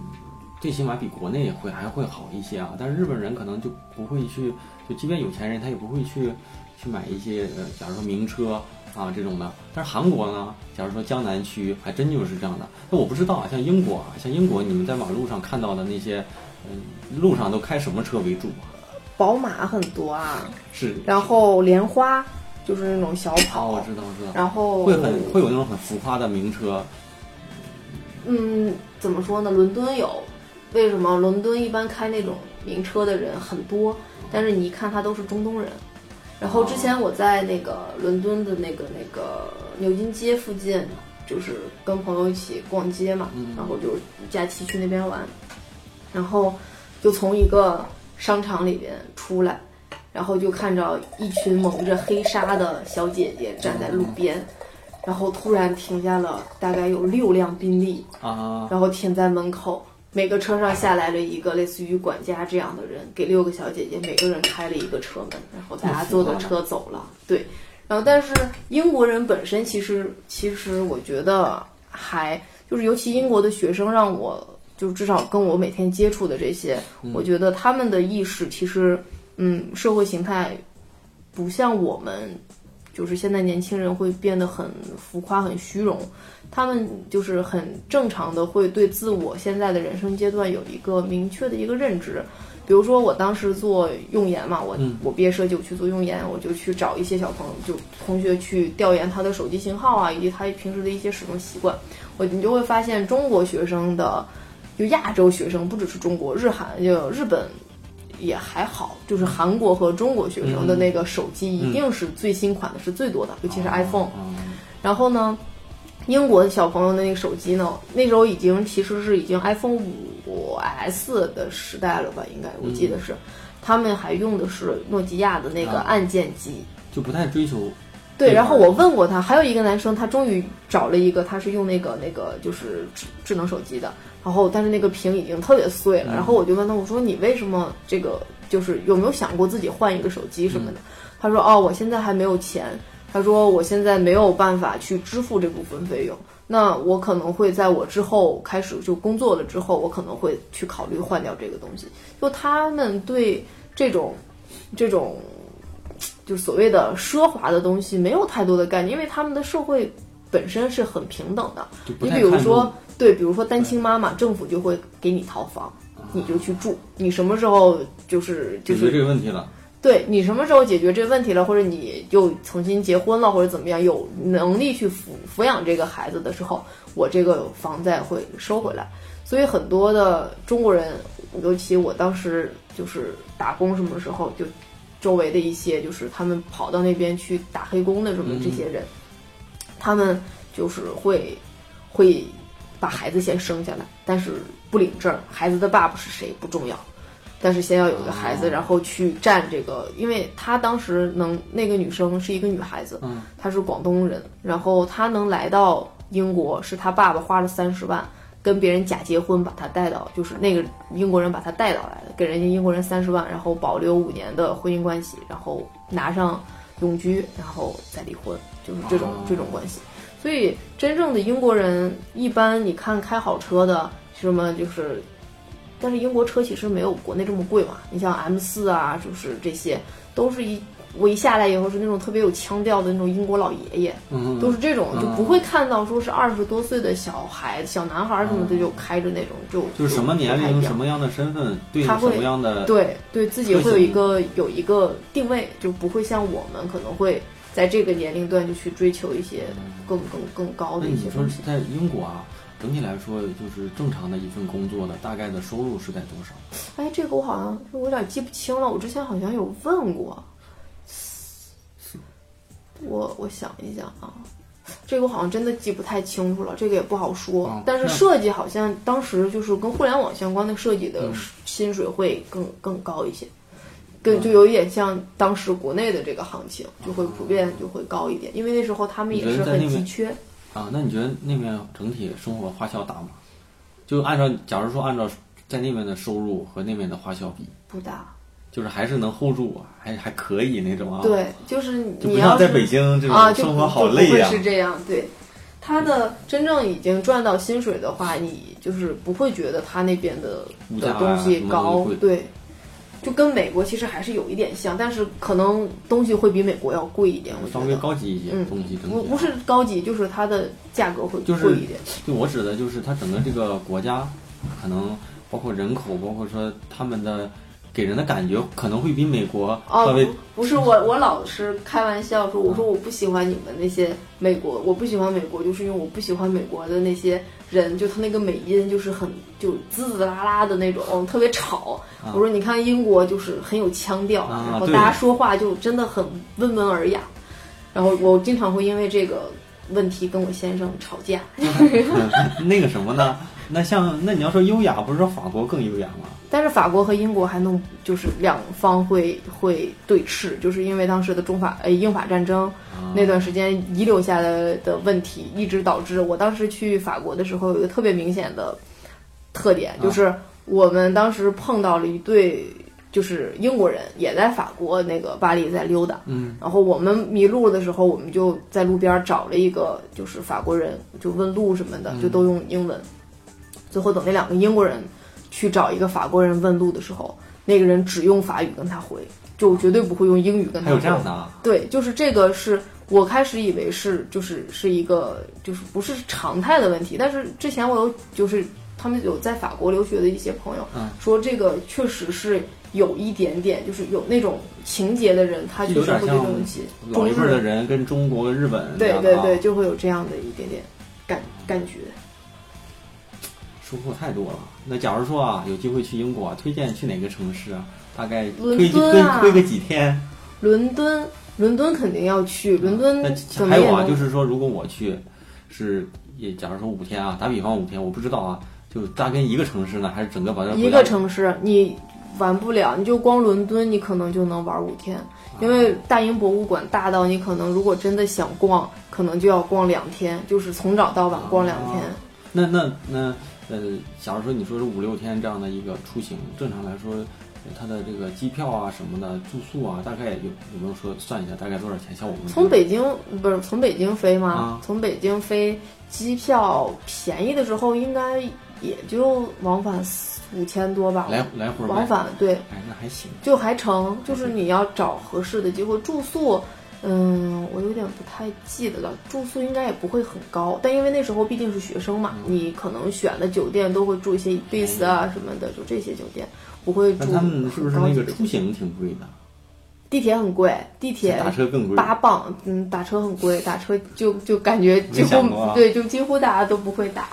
最起码比国内会还会好一些啊，但是日本人可能就不会去，就即便有钱人他也不会去去买一些呃，假如说名车啊这种的。但是韩国呢，假如说江南区还真就是这样的。那我不知道啊，像英国啊，像英国你们在马路上看到的那些，嗯，路上都开什么车为主啊？宝马很多啊，是。然后莲花就是那种小跑，我知道，我知道。然后会很会有那种很浮夸的名车。嗯，怎么说呢？伦敦有。为什么伦敦一般开那种名车的人很多？但是你一看他都是中东人。然后之前我在那个伦敦的那个那个牛津街附近，就是跟朋友一起逛街嘛，然后就假期去那边玩，然后就从一个商场里边出来，然后就看着一群蒙着黑纱的小姐姐站在路边，然后突然停下了大概有六辆宾利啊，然后停在门口。每个车上下来了一个类似于管家这样的人，给六个小姐姐每个人开了一个车门，然后大家坐的车走了。对，然后但是英国人本身其实其实我觉得还就是尤其英国的学生让我就至少跟我每天接触的这些，我觉得他们的意识其实嗯社会形态不像我们。就是现在年轻人会变得很浮夸、很虚荣，他们就是很正常的会对自我现在的人生阶段有一个明确的一个认知。比如说我当时做用研嘛，我我毕业设计我去做用研，我就去找一些小朋友，就同学去调研他的手机型号啊，以及他平时的一些使用习惯。我你就会发现中国学生的，就亚洲学生不只是中国，日韩就日本。也还好，就是韩国和中国学生的那个手机一定是最新款的，是最多的，尤其是 iPhone。然后呢，英国的小朋友的那个手机呢，那时候已经其实是已经 iPhone 五 S 的时代了吧？应该我记得是，他们还用的是诺基亚的那个按键机，就不太追求。对，然后我问过他，还有一个男生，他终于找了一个，他是用那个那个就是智智能手机的。然后，但是那个屏已经特别碎了。然后我就问他，我说你为什么这个就是有没有想过自己换一个手机什么的？他说哦，我现在还没有钱。他说我现在没有办法去支付这部分费用。那我可能会在我之后开始就工作了之后，我可能会去考虑换掉这个东西。就他们对这种这种就所谓的奢华的东西没有太多的概念，因为他们的社会本身是很平等的。你比如说。对，比如说单亲妈妈，政府就会给你套房，你就去住。你什么时候就是就是解决这个问题了？对你什么时候解决这个问题了，或者你就重新结婚了，或者怎么样，有能力去抚抚养这个孩子的时候，我这个房贷会收回来。所以很多的中国人，尤其我当时就是打工什么时候，就周围的一些就是他们跑到那边去打黑工的什么这些人，他们就是会会把孩子先生下来，但是不领证，孩子的爸爸是谁不重要。但是先要有一个孩子，然后去占这个，因为她当时能那个女生是一个女孩子，嗯，她是广东人，然后她能来到英国，是她爸爸花了三十万跟别人假结婚把他带到，就是那个英国人把他带到来的，给人家英国人三十万，然后保留五年的婚姻关系，然后拿上永居，然后再离婚，就是这种、哦这种关系。所以真正的英国人，一般你看开好车的，什么就是。但是英国车其实没有国内这么贵嘛，你像 M 四啊，就是这些都是一我一下来以后是那种特别有腔调的那种英国老爷爷，嗯，都是这种，就不会看到说是二十多岁的小孩、小男孩什么的就开着那种，就就是什么年龄、什么样的身份对他会什么样的对对自己会有一个有一个定位，就不会像我们可能会在这个年龄段就去追求一些更更更高的那你说一些东西。在英国啊，整体来说就是正常的一份工作的大概的收入是在多少？哎，这个我好像我有点记不清了，我之前好像有问过。我我想一想啊，这个我好像真的记不太清楚了，这个也不好说。哦但是设计好像当时就是跟互联网相关的设计的嗯薪水会更更高一些，更就有一点像当时国内的这个行情，就会普遍就会高一点，因为那时候他们也是很急缺。啊，那你觉得那边整体生活花销大吗？就按照，假如说按照在那边的收入和那边的花销比，不大，就是还是能 hold 住，还还可以那种啊。，对，就是你要是在北京这种生活好累呀、是这样，对。他的真正已经赚到薪水的话，你就是不会觉得他那边的的东西高，对，就跟美国其实还是有一点像，但是可能东西会比美国要贵一点，我稍微。高级一些嗯东西、不不是，高级，就是它的价格会贵一点。就我指的就是它整个这个国家，可能包括人口，包括说他们的给人的感觉可能会比美国稍哦，微、不不是我，我老是开玩笑说，我说我不喜欢你们那些美国，我不喜欢美国，就是因为我不喜欢美国的那些人，就他那个美音就是很就滋滋啦啦的那种，特别吵。啊我说你看英国就是很有腔调，啊然后大家说话就真的很温文尔雅。然后我经常会因为这个问题跟我先生吵架。那个什么呢？那像那你要说优雅，不是说法国更优雅吗？但是法国和英国还能就是两方会会对峙，就是因为当时的中法呃英法战争啊那段时间遗留下来的问题，一直导致我当时去法国的时候有一个特别明显的特点，就是我们当时碰到了一对就是英国人也在法国那个巴黎在溜达，嗯，然后我们迷路的时候，我们就在路边找了一个就是法国人，就问路什么的，就都用英文。最后等那两个英国人去找一个法国人问路的时候，那个人只用法语跟他回，就绝对不会用英语跟他回。还有这样的啊？对，就是这个是我开始以为是就是是一个就是不是常态的问题，但是之前我有就是他们有在法国留学的一些朋友、嗯说这个确实是有一点点就是有那种情节的人，他就是会这东西老一辈儿的人跟中国、日本对对对，就会有这样的一点点感感觉。收获太多了。那假如说啊，有机会去英国，推荐去哪个城市啊？大概伦推推推个几天？伦敦，伦敦肯定要去，伦敦那还有啊，就是说，如果我去，是也假如说五天啊，打比方五天，我不知道啊，就扎根一个城市呢，还是整个把这一个城市你玩不了，你就光伦敦，你可能就能玩五天，因为大英博物馆大到你可能如果真的想逛，可能就要逛两天，就是从早到晚逛两天。那那那呃，假如说你说是五六天这样的一个出行，正常来说，呃它的这个机票啊什么的，住宿啊，大概有有没有说算一下大概多少钱？像我们从北京不是从北京飞吗？啊从北京飞机票便宜的时候应该也就往返四五千多吧，来来回往，返对。哎，那还行。就还成，就是你要找合适的机会住宿。嗯，我有点不太记得了，住宿应该也不会很高，但因为那时候毕竟是学生嘛，嗯你可能选的酒店都会住一些 Ibis 啊什么的，就这些酒店，不会住那他们是不是那个出行挺贵的？地铁很贵，地铁打车更贵。八磅，嗯，打车很贵，打车就就感觉几乎、对，就几乎大家都不会打。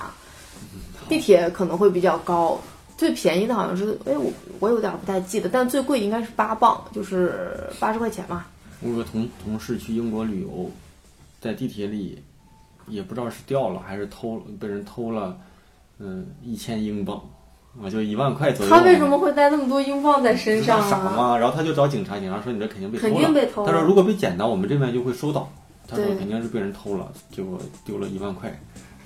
地铁可能会比较高，最便宜的好像是，哎，我我有点不太记得，但最贵应该是八磅，就是八十块钱嘛。我有个同同事去英国旅游，在地铁里，也不知道是掉了还是偷被人偷了，嗯，一千英镑，啊，就一万块左右。他为什么会带那么多英镑在身上傻啊？吗？然后他就找警察，警察说你这肯定被偷肯了。定被偷了他说如果被捡到，我们这边就会收到。他说肯定是被人偷了，结果丢了一万块，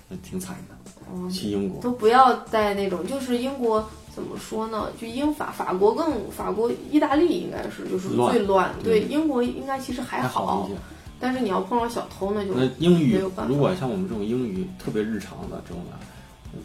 呃挺惨的。嗯去英国，都不要带那种，就是英国怎么说呢？就英法法国更法国、意大利应该是就是最乱。对，嗯英国应该其实还还好。但是你要碰到小偷，那就那英语如果像我们这种英语特别日常的这种的，嗯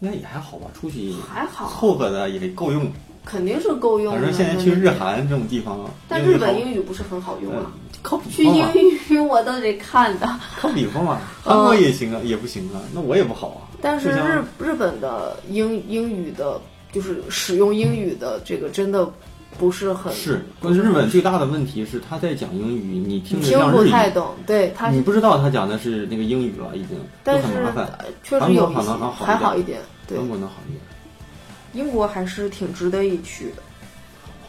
应该也还好吧？出去还好，凑合的也够用。肯定是够用的。反正现在去日韩这种地方，但日本英英语不是很好用啊。嗯靠比去英语我都得看的，靠比方嘛，嗯韩国也行啊，也不行啊，那我也不好啊。但是日日本的英英语的，就是使用英语的这个真的不是很是，不是关键日本最大的问题是他在讲英语，你听着听像日语，不太懂，对他你不知道他讲的是那个英语了，已经但是很麻烦。呃确实有可能还还好一点，对中国能好一点。英国还是挺值得一去的，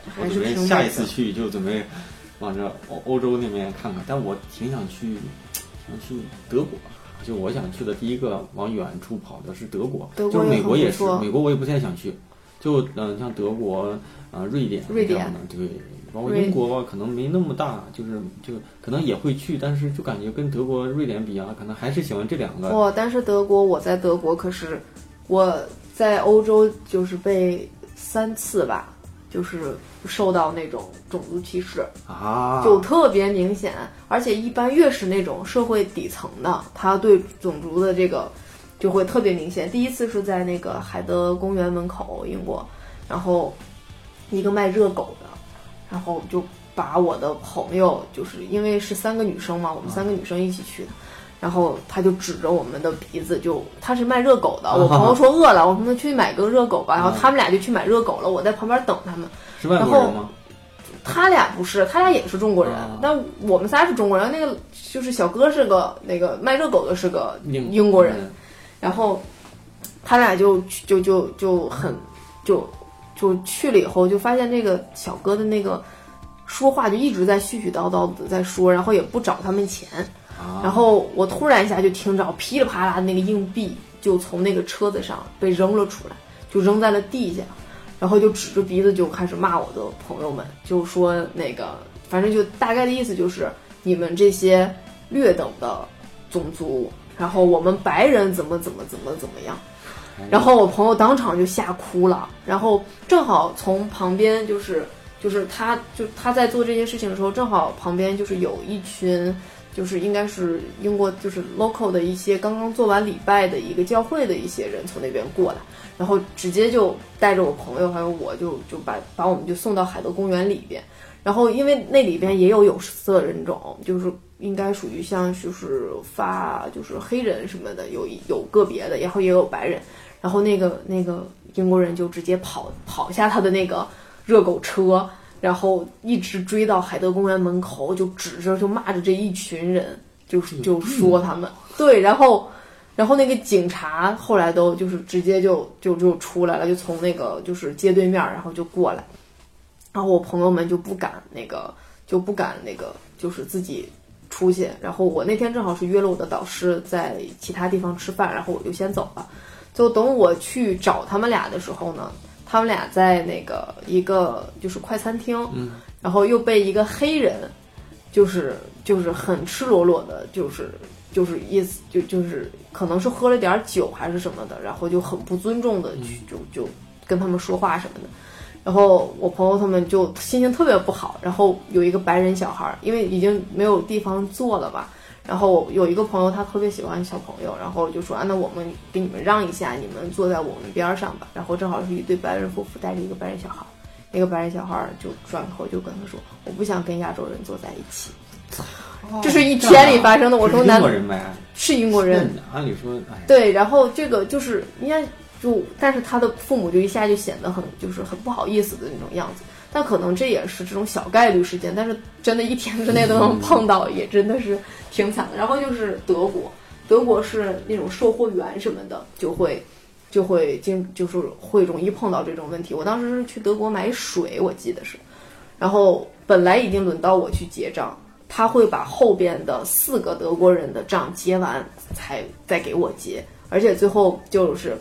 我还是准备下一次去就准备往这欧欧洲那边看看，但我挺想去，想去德国。就我想去的第一个往远处跑的是德国，德国就是美国也是美国我也不太想去。就嗯、像德国啊、瑞典瑞典这样的，对，包括英国可能没那么大，就是就可能也会去，但是就感觉跟德国、瑞典比啊，可能还是喜欢这两个。哇！但是德国，我在德国可是我在欧洲就是被三次吧，就是受到那种种族歧视，啊，就特别明显。而且一般越是那种社会底层的，他对种族的这个就会特别明显。第一次是在那个海德公园门口，英国，然后一个卖热狗的，然后就把我的朋友，就是因为是三个女生嘛，我们三个女生一起去的。然后他就指着我们的鼻子就，他是卖热狗的。我朋友说饿了，我说那去买个热狗吧。然后他们俩就去买热狗了，我在旁边等他们。是外国人吗？他俩不是，他俩也是中国人，啊但我们仨是中国人。那个就是小哥是个那个卖热狗的是个英英国人，嗯然后他俩就就就就很就就去了以后，就发现这个小哥的那个说话就一直在絮絮叨叨的在说，然后也不找他们钱。啊，然后我突然一下就听着噼里啪啦的那个硬币就从那个车子上被扔了出来，就扔在了地下，然后就指着鼻子就开始骂我的朋友们，就说那个反正就大概的意思就是你们这些劣等的种族，然后我们白人怎么怎么怎么怎么样。然后我朋友当场就吓哭了，然后正好从旁边就是就是他就他在做这件事情的时候，正好旁边就是有一群就是应该是英国就是 local 的一些刚刚做完礼拜的一个教会的一些人从那边过来，然后直接就带着我朋友还有我就就把把我们就送到海德公园里边，然后因为那里边也有有色人种，就是应该属于像就是发就是黑人什么的，有一有个别的，然后也有白人。然后那个那个英国人就直接跑跑下他的那个热狗车，然后一直追到海德公园门口，就指着就骂着这一群人，就就说他们 对，然后然后那个警察后来都就是直接就就就出来了，就从那个就是街对面，然后就过来，然后我朋友们就不敢那个就不敢那个就是自己出去，然后我那天正好是约了我的导师在其他地方吃饭，然后我就先走了。就等我去找他们俩的时候呢，他们俩在那个一个就是快餐厅，嗯，然后又被一个黑人，就是就是很赤裸裸的，就是就是意思就就是可能是喝了点酒还是什么的，然后就很不尊重的去就就跟他们说话什么的。然后我朋友他们就心情特别不好，然后有一个白人小孩儿，因为已经没有地方坐了吧，然后有一个朋友他特别喜欢小朋友，然后就说啊，那我们给你们让一下，你们坐在我们边儿上吧。然后正好是一对白人夫妇带着一个白人小孩儿，那个白人小孩儿就转头就跟他说，我不想跟亚洲人坐在一起。这是一天里发生的，我说是英国人呗，是英国人，按理说，哎，对，然后这个就是应该就，但是他的父母就一下就显得很就是很不好意思的那种样子。但可能这也是这种小概率事件，但是真的一天之内都能碰到，也真的是挺惨的。然后就是德国，德国是那种售货员什么的就会就会经就是会容易碰到这种问题。我当时是去德国买水，我记得是，然后本来已经轮到我去结账，他会把后边的四个德国人的账结完才再给我结，而且最后就是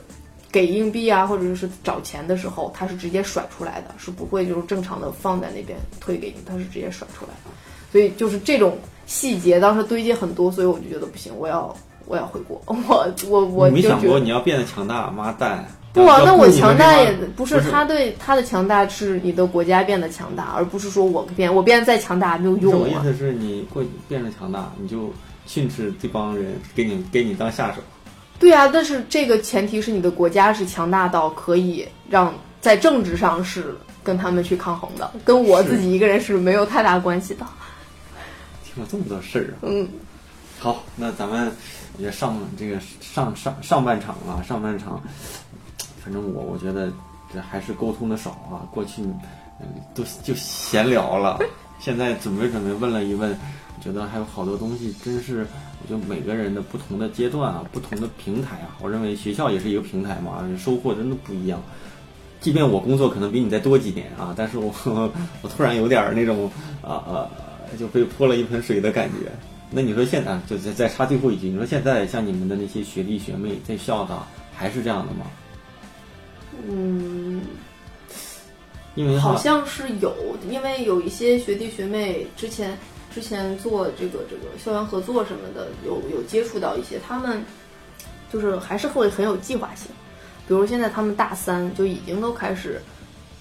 给硬币啊或者是找钱的时候，他是直接甩出来的，是不会就是正常的放在那边推给你，他是直接甩出来的。所以就是这种细节当时堆积很多，所以我就觉得不行，我要 我要回国，我我我你没想过你要变得强大，妈蛋！不啊，那我强大也不是不是他对他的强大是你的国家变得强大，而不是说我变我变得再强大没有用啊。我意思是你过变得强大，你就训斥这帮人，给你给你当下手。对啊，但是这个前提是你的国家是强大到可以让在政治上是跟他们去抗衡的，跟我自己一个人是没有太大关系的。听了这么多事儿啊！嗯，好，那咱们也上这个上上上半场啊，上半场，反正我我觉得这还是沟通的少啊。过去嗯都就闲聊了，现在准备准备问了一问，觉得还有好多东西真是，我觉得每个人的不同的阶段啊，不同的平台啊，我认为学校也是一个平台嘛，收获真的不一样。即便我工作可能比你再多几年啊，但是我 我突然有点儿那种啊啊、就被泼了一盆水的感觉。那你说现在就再再插最后一句，你说现在像你们的那些学弟学妹在校的还是这样的吗？嗯，因为好像是有，因为有一些学弟学妹之前之前做这个这个校园合作什么的，有有接触到一些，他们就是还是会很有计划性。比如现在他们大三就已经都开始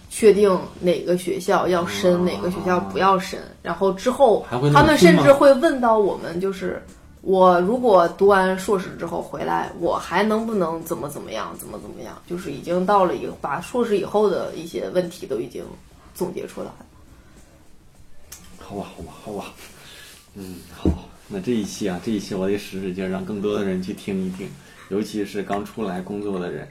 确定哪个学校要申，啊哪个学校不要申，然后之后他们甚至会问到我们，就是我如果读完硕士之后回来，我还能不能怎么怎么样，怎么怎么样？就是已经到了一个把硕士以后的一些问题都已经总结出来了。好吧，好吧，好吧，嗯，好，那这一期啊，这一期我得使使劲，让更多的人去听一听，尤其是刚出来工作的人。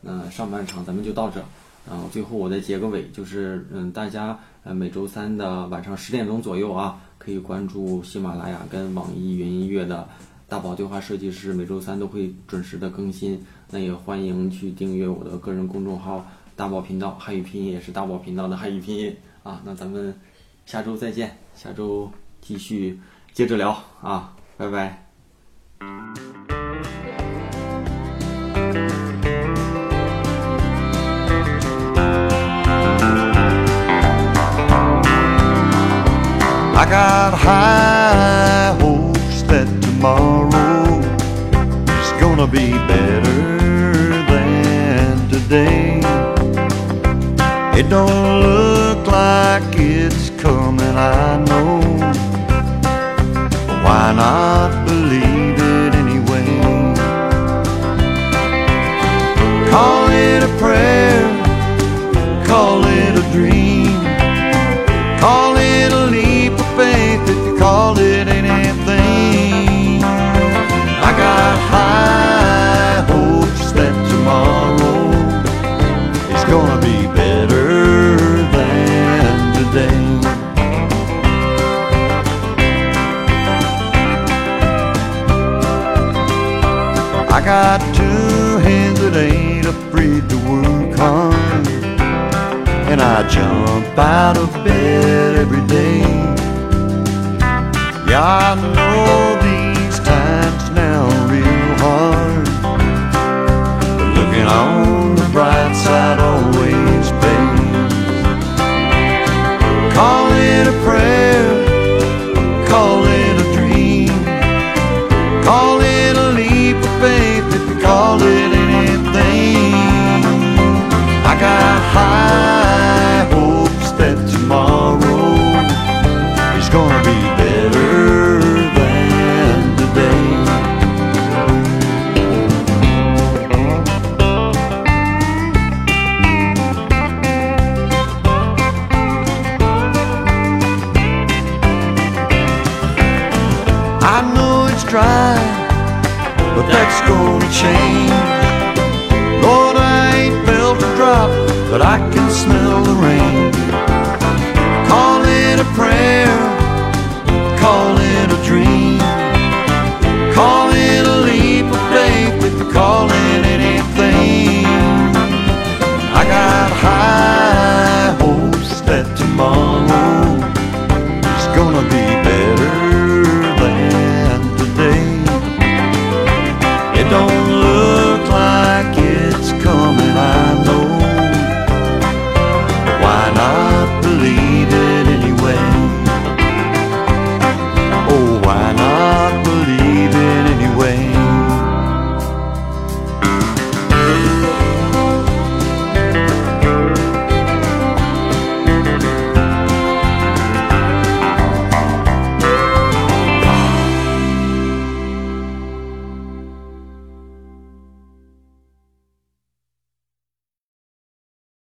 那上半场咱们就到这儿，然后最后我再结个尾，就是嗯，大家呃每周三的晚上十点钟左右啊，可以关注喜马拉雅跟网易云音乐的大宝对话设计师，每周三都会准时的更新。那也欢迎去订阅我的个人公众号大宝频道，汉语拼音也是大宝频道的汉语拼音啊。那咱们下周再见，下周继续接着聊啊，拜拜。I got high hopes that tomorrow is gonna be better than today. It don't look it's coming, I know. Why not believe it anyway? Call it a prayer, call it a dream. Got two hands that ain't afraid to work hard and I jump out of bed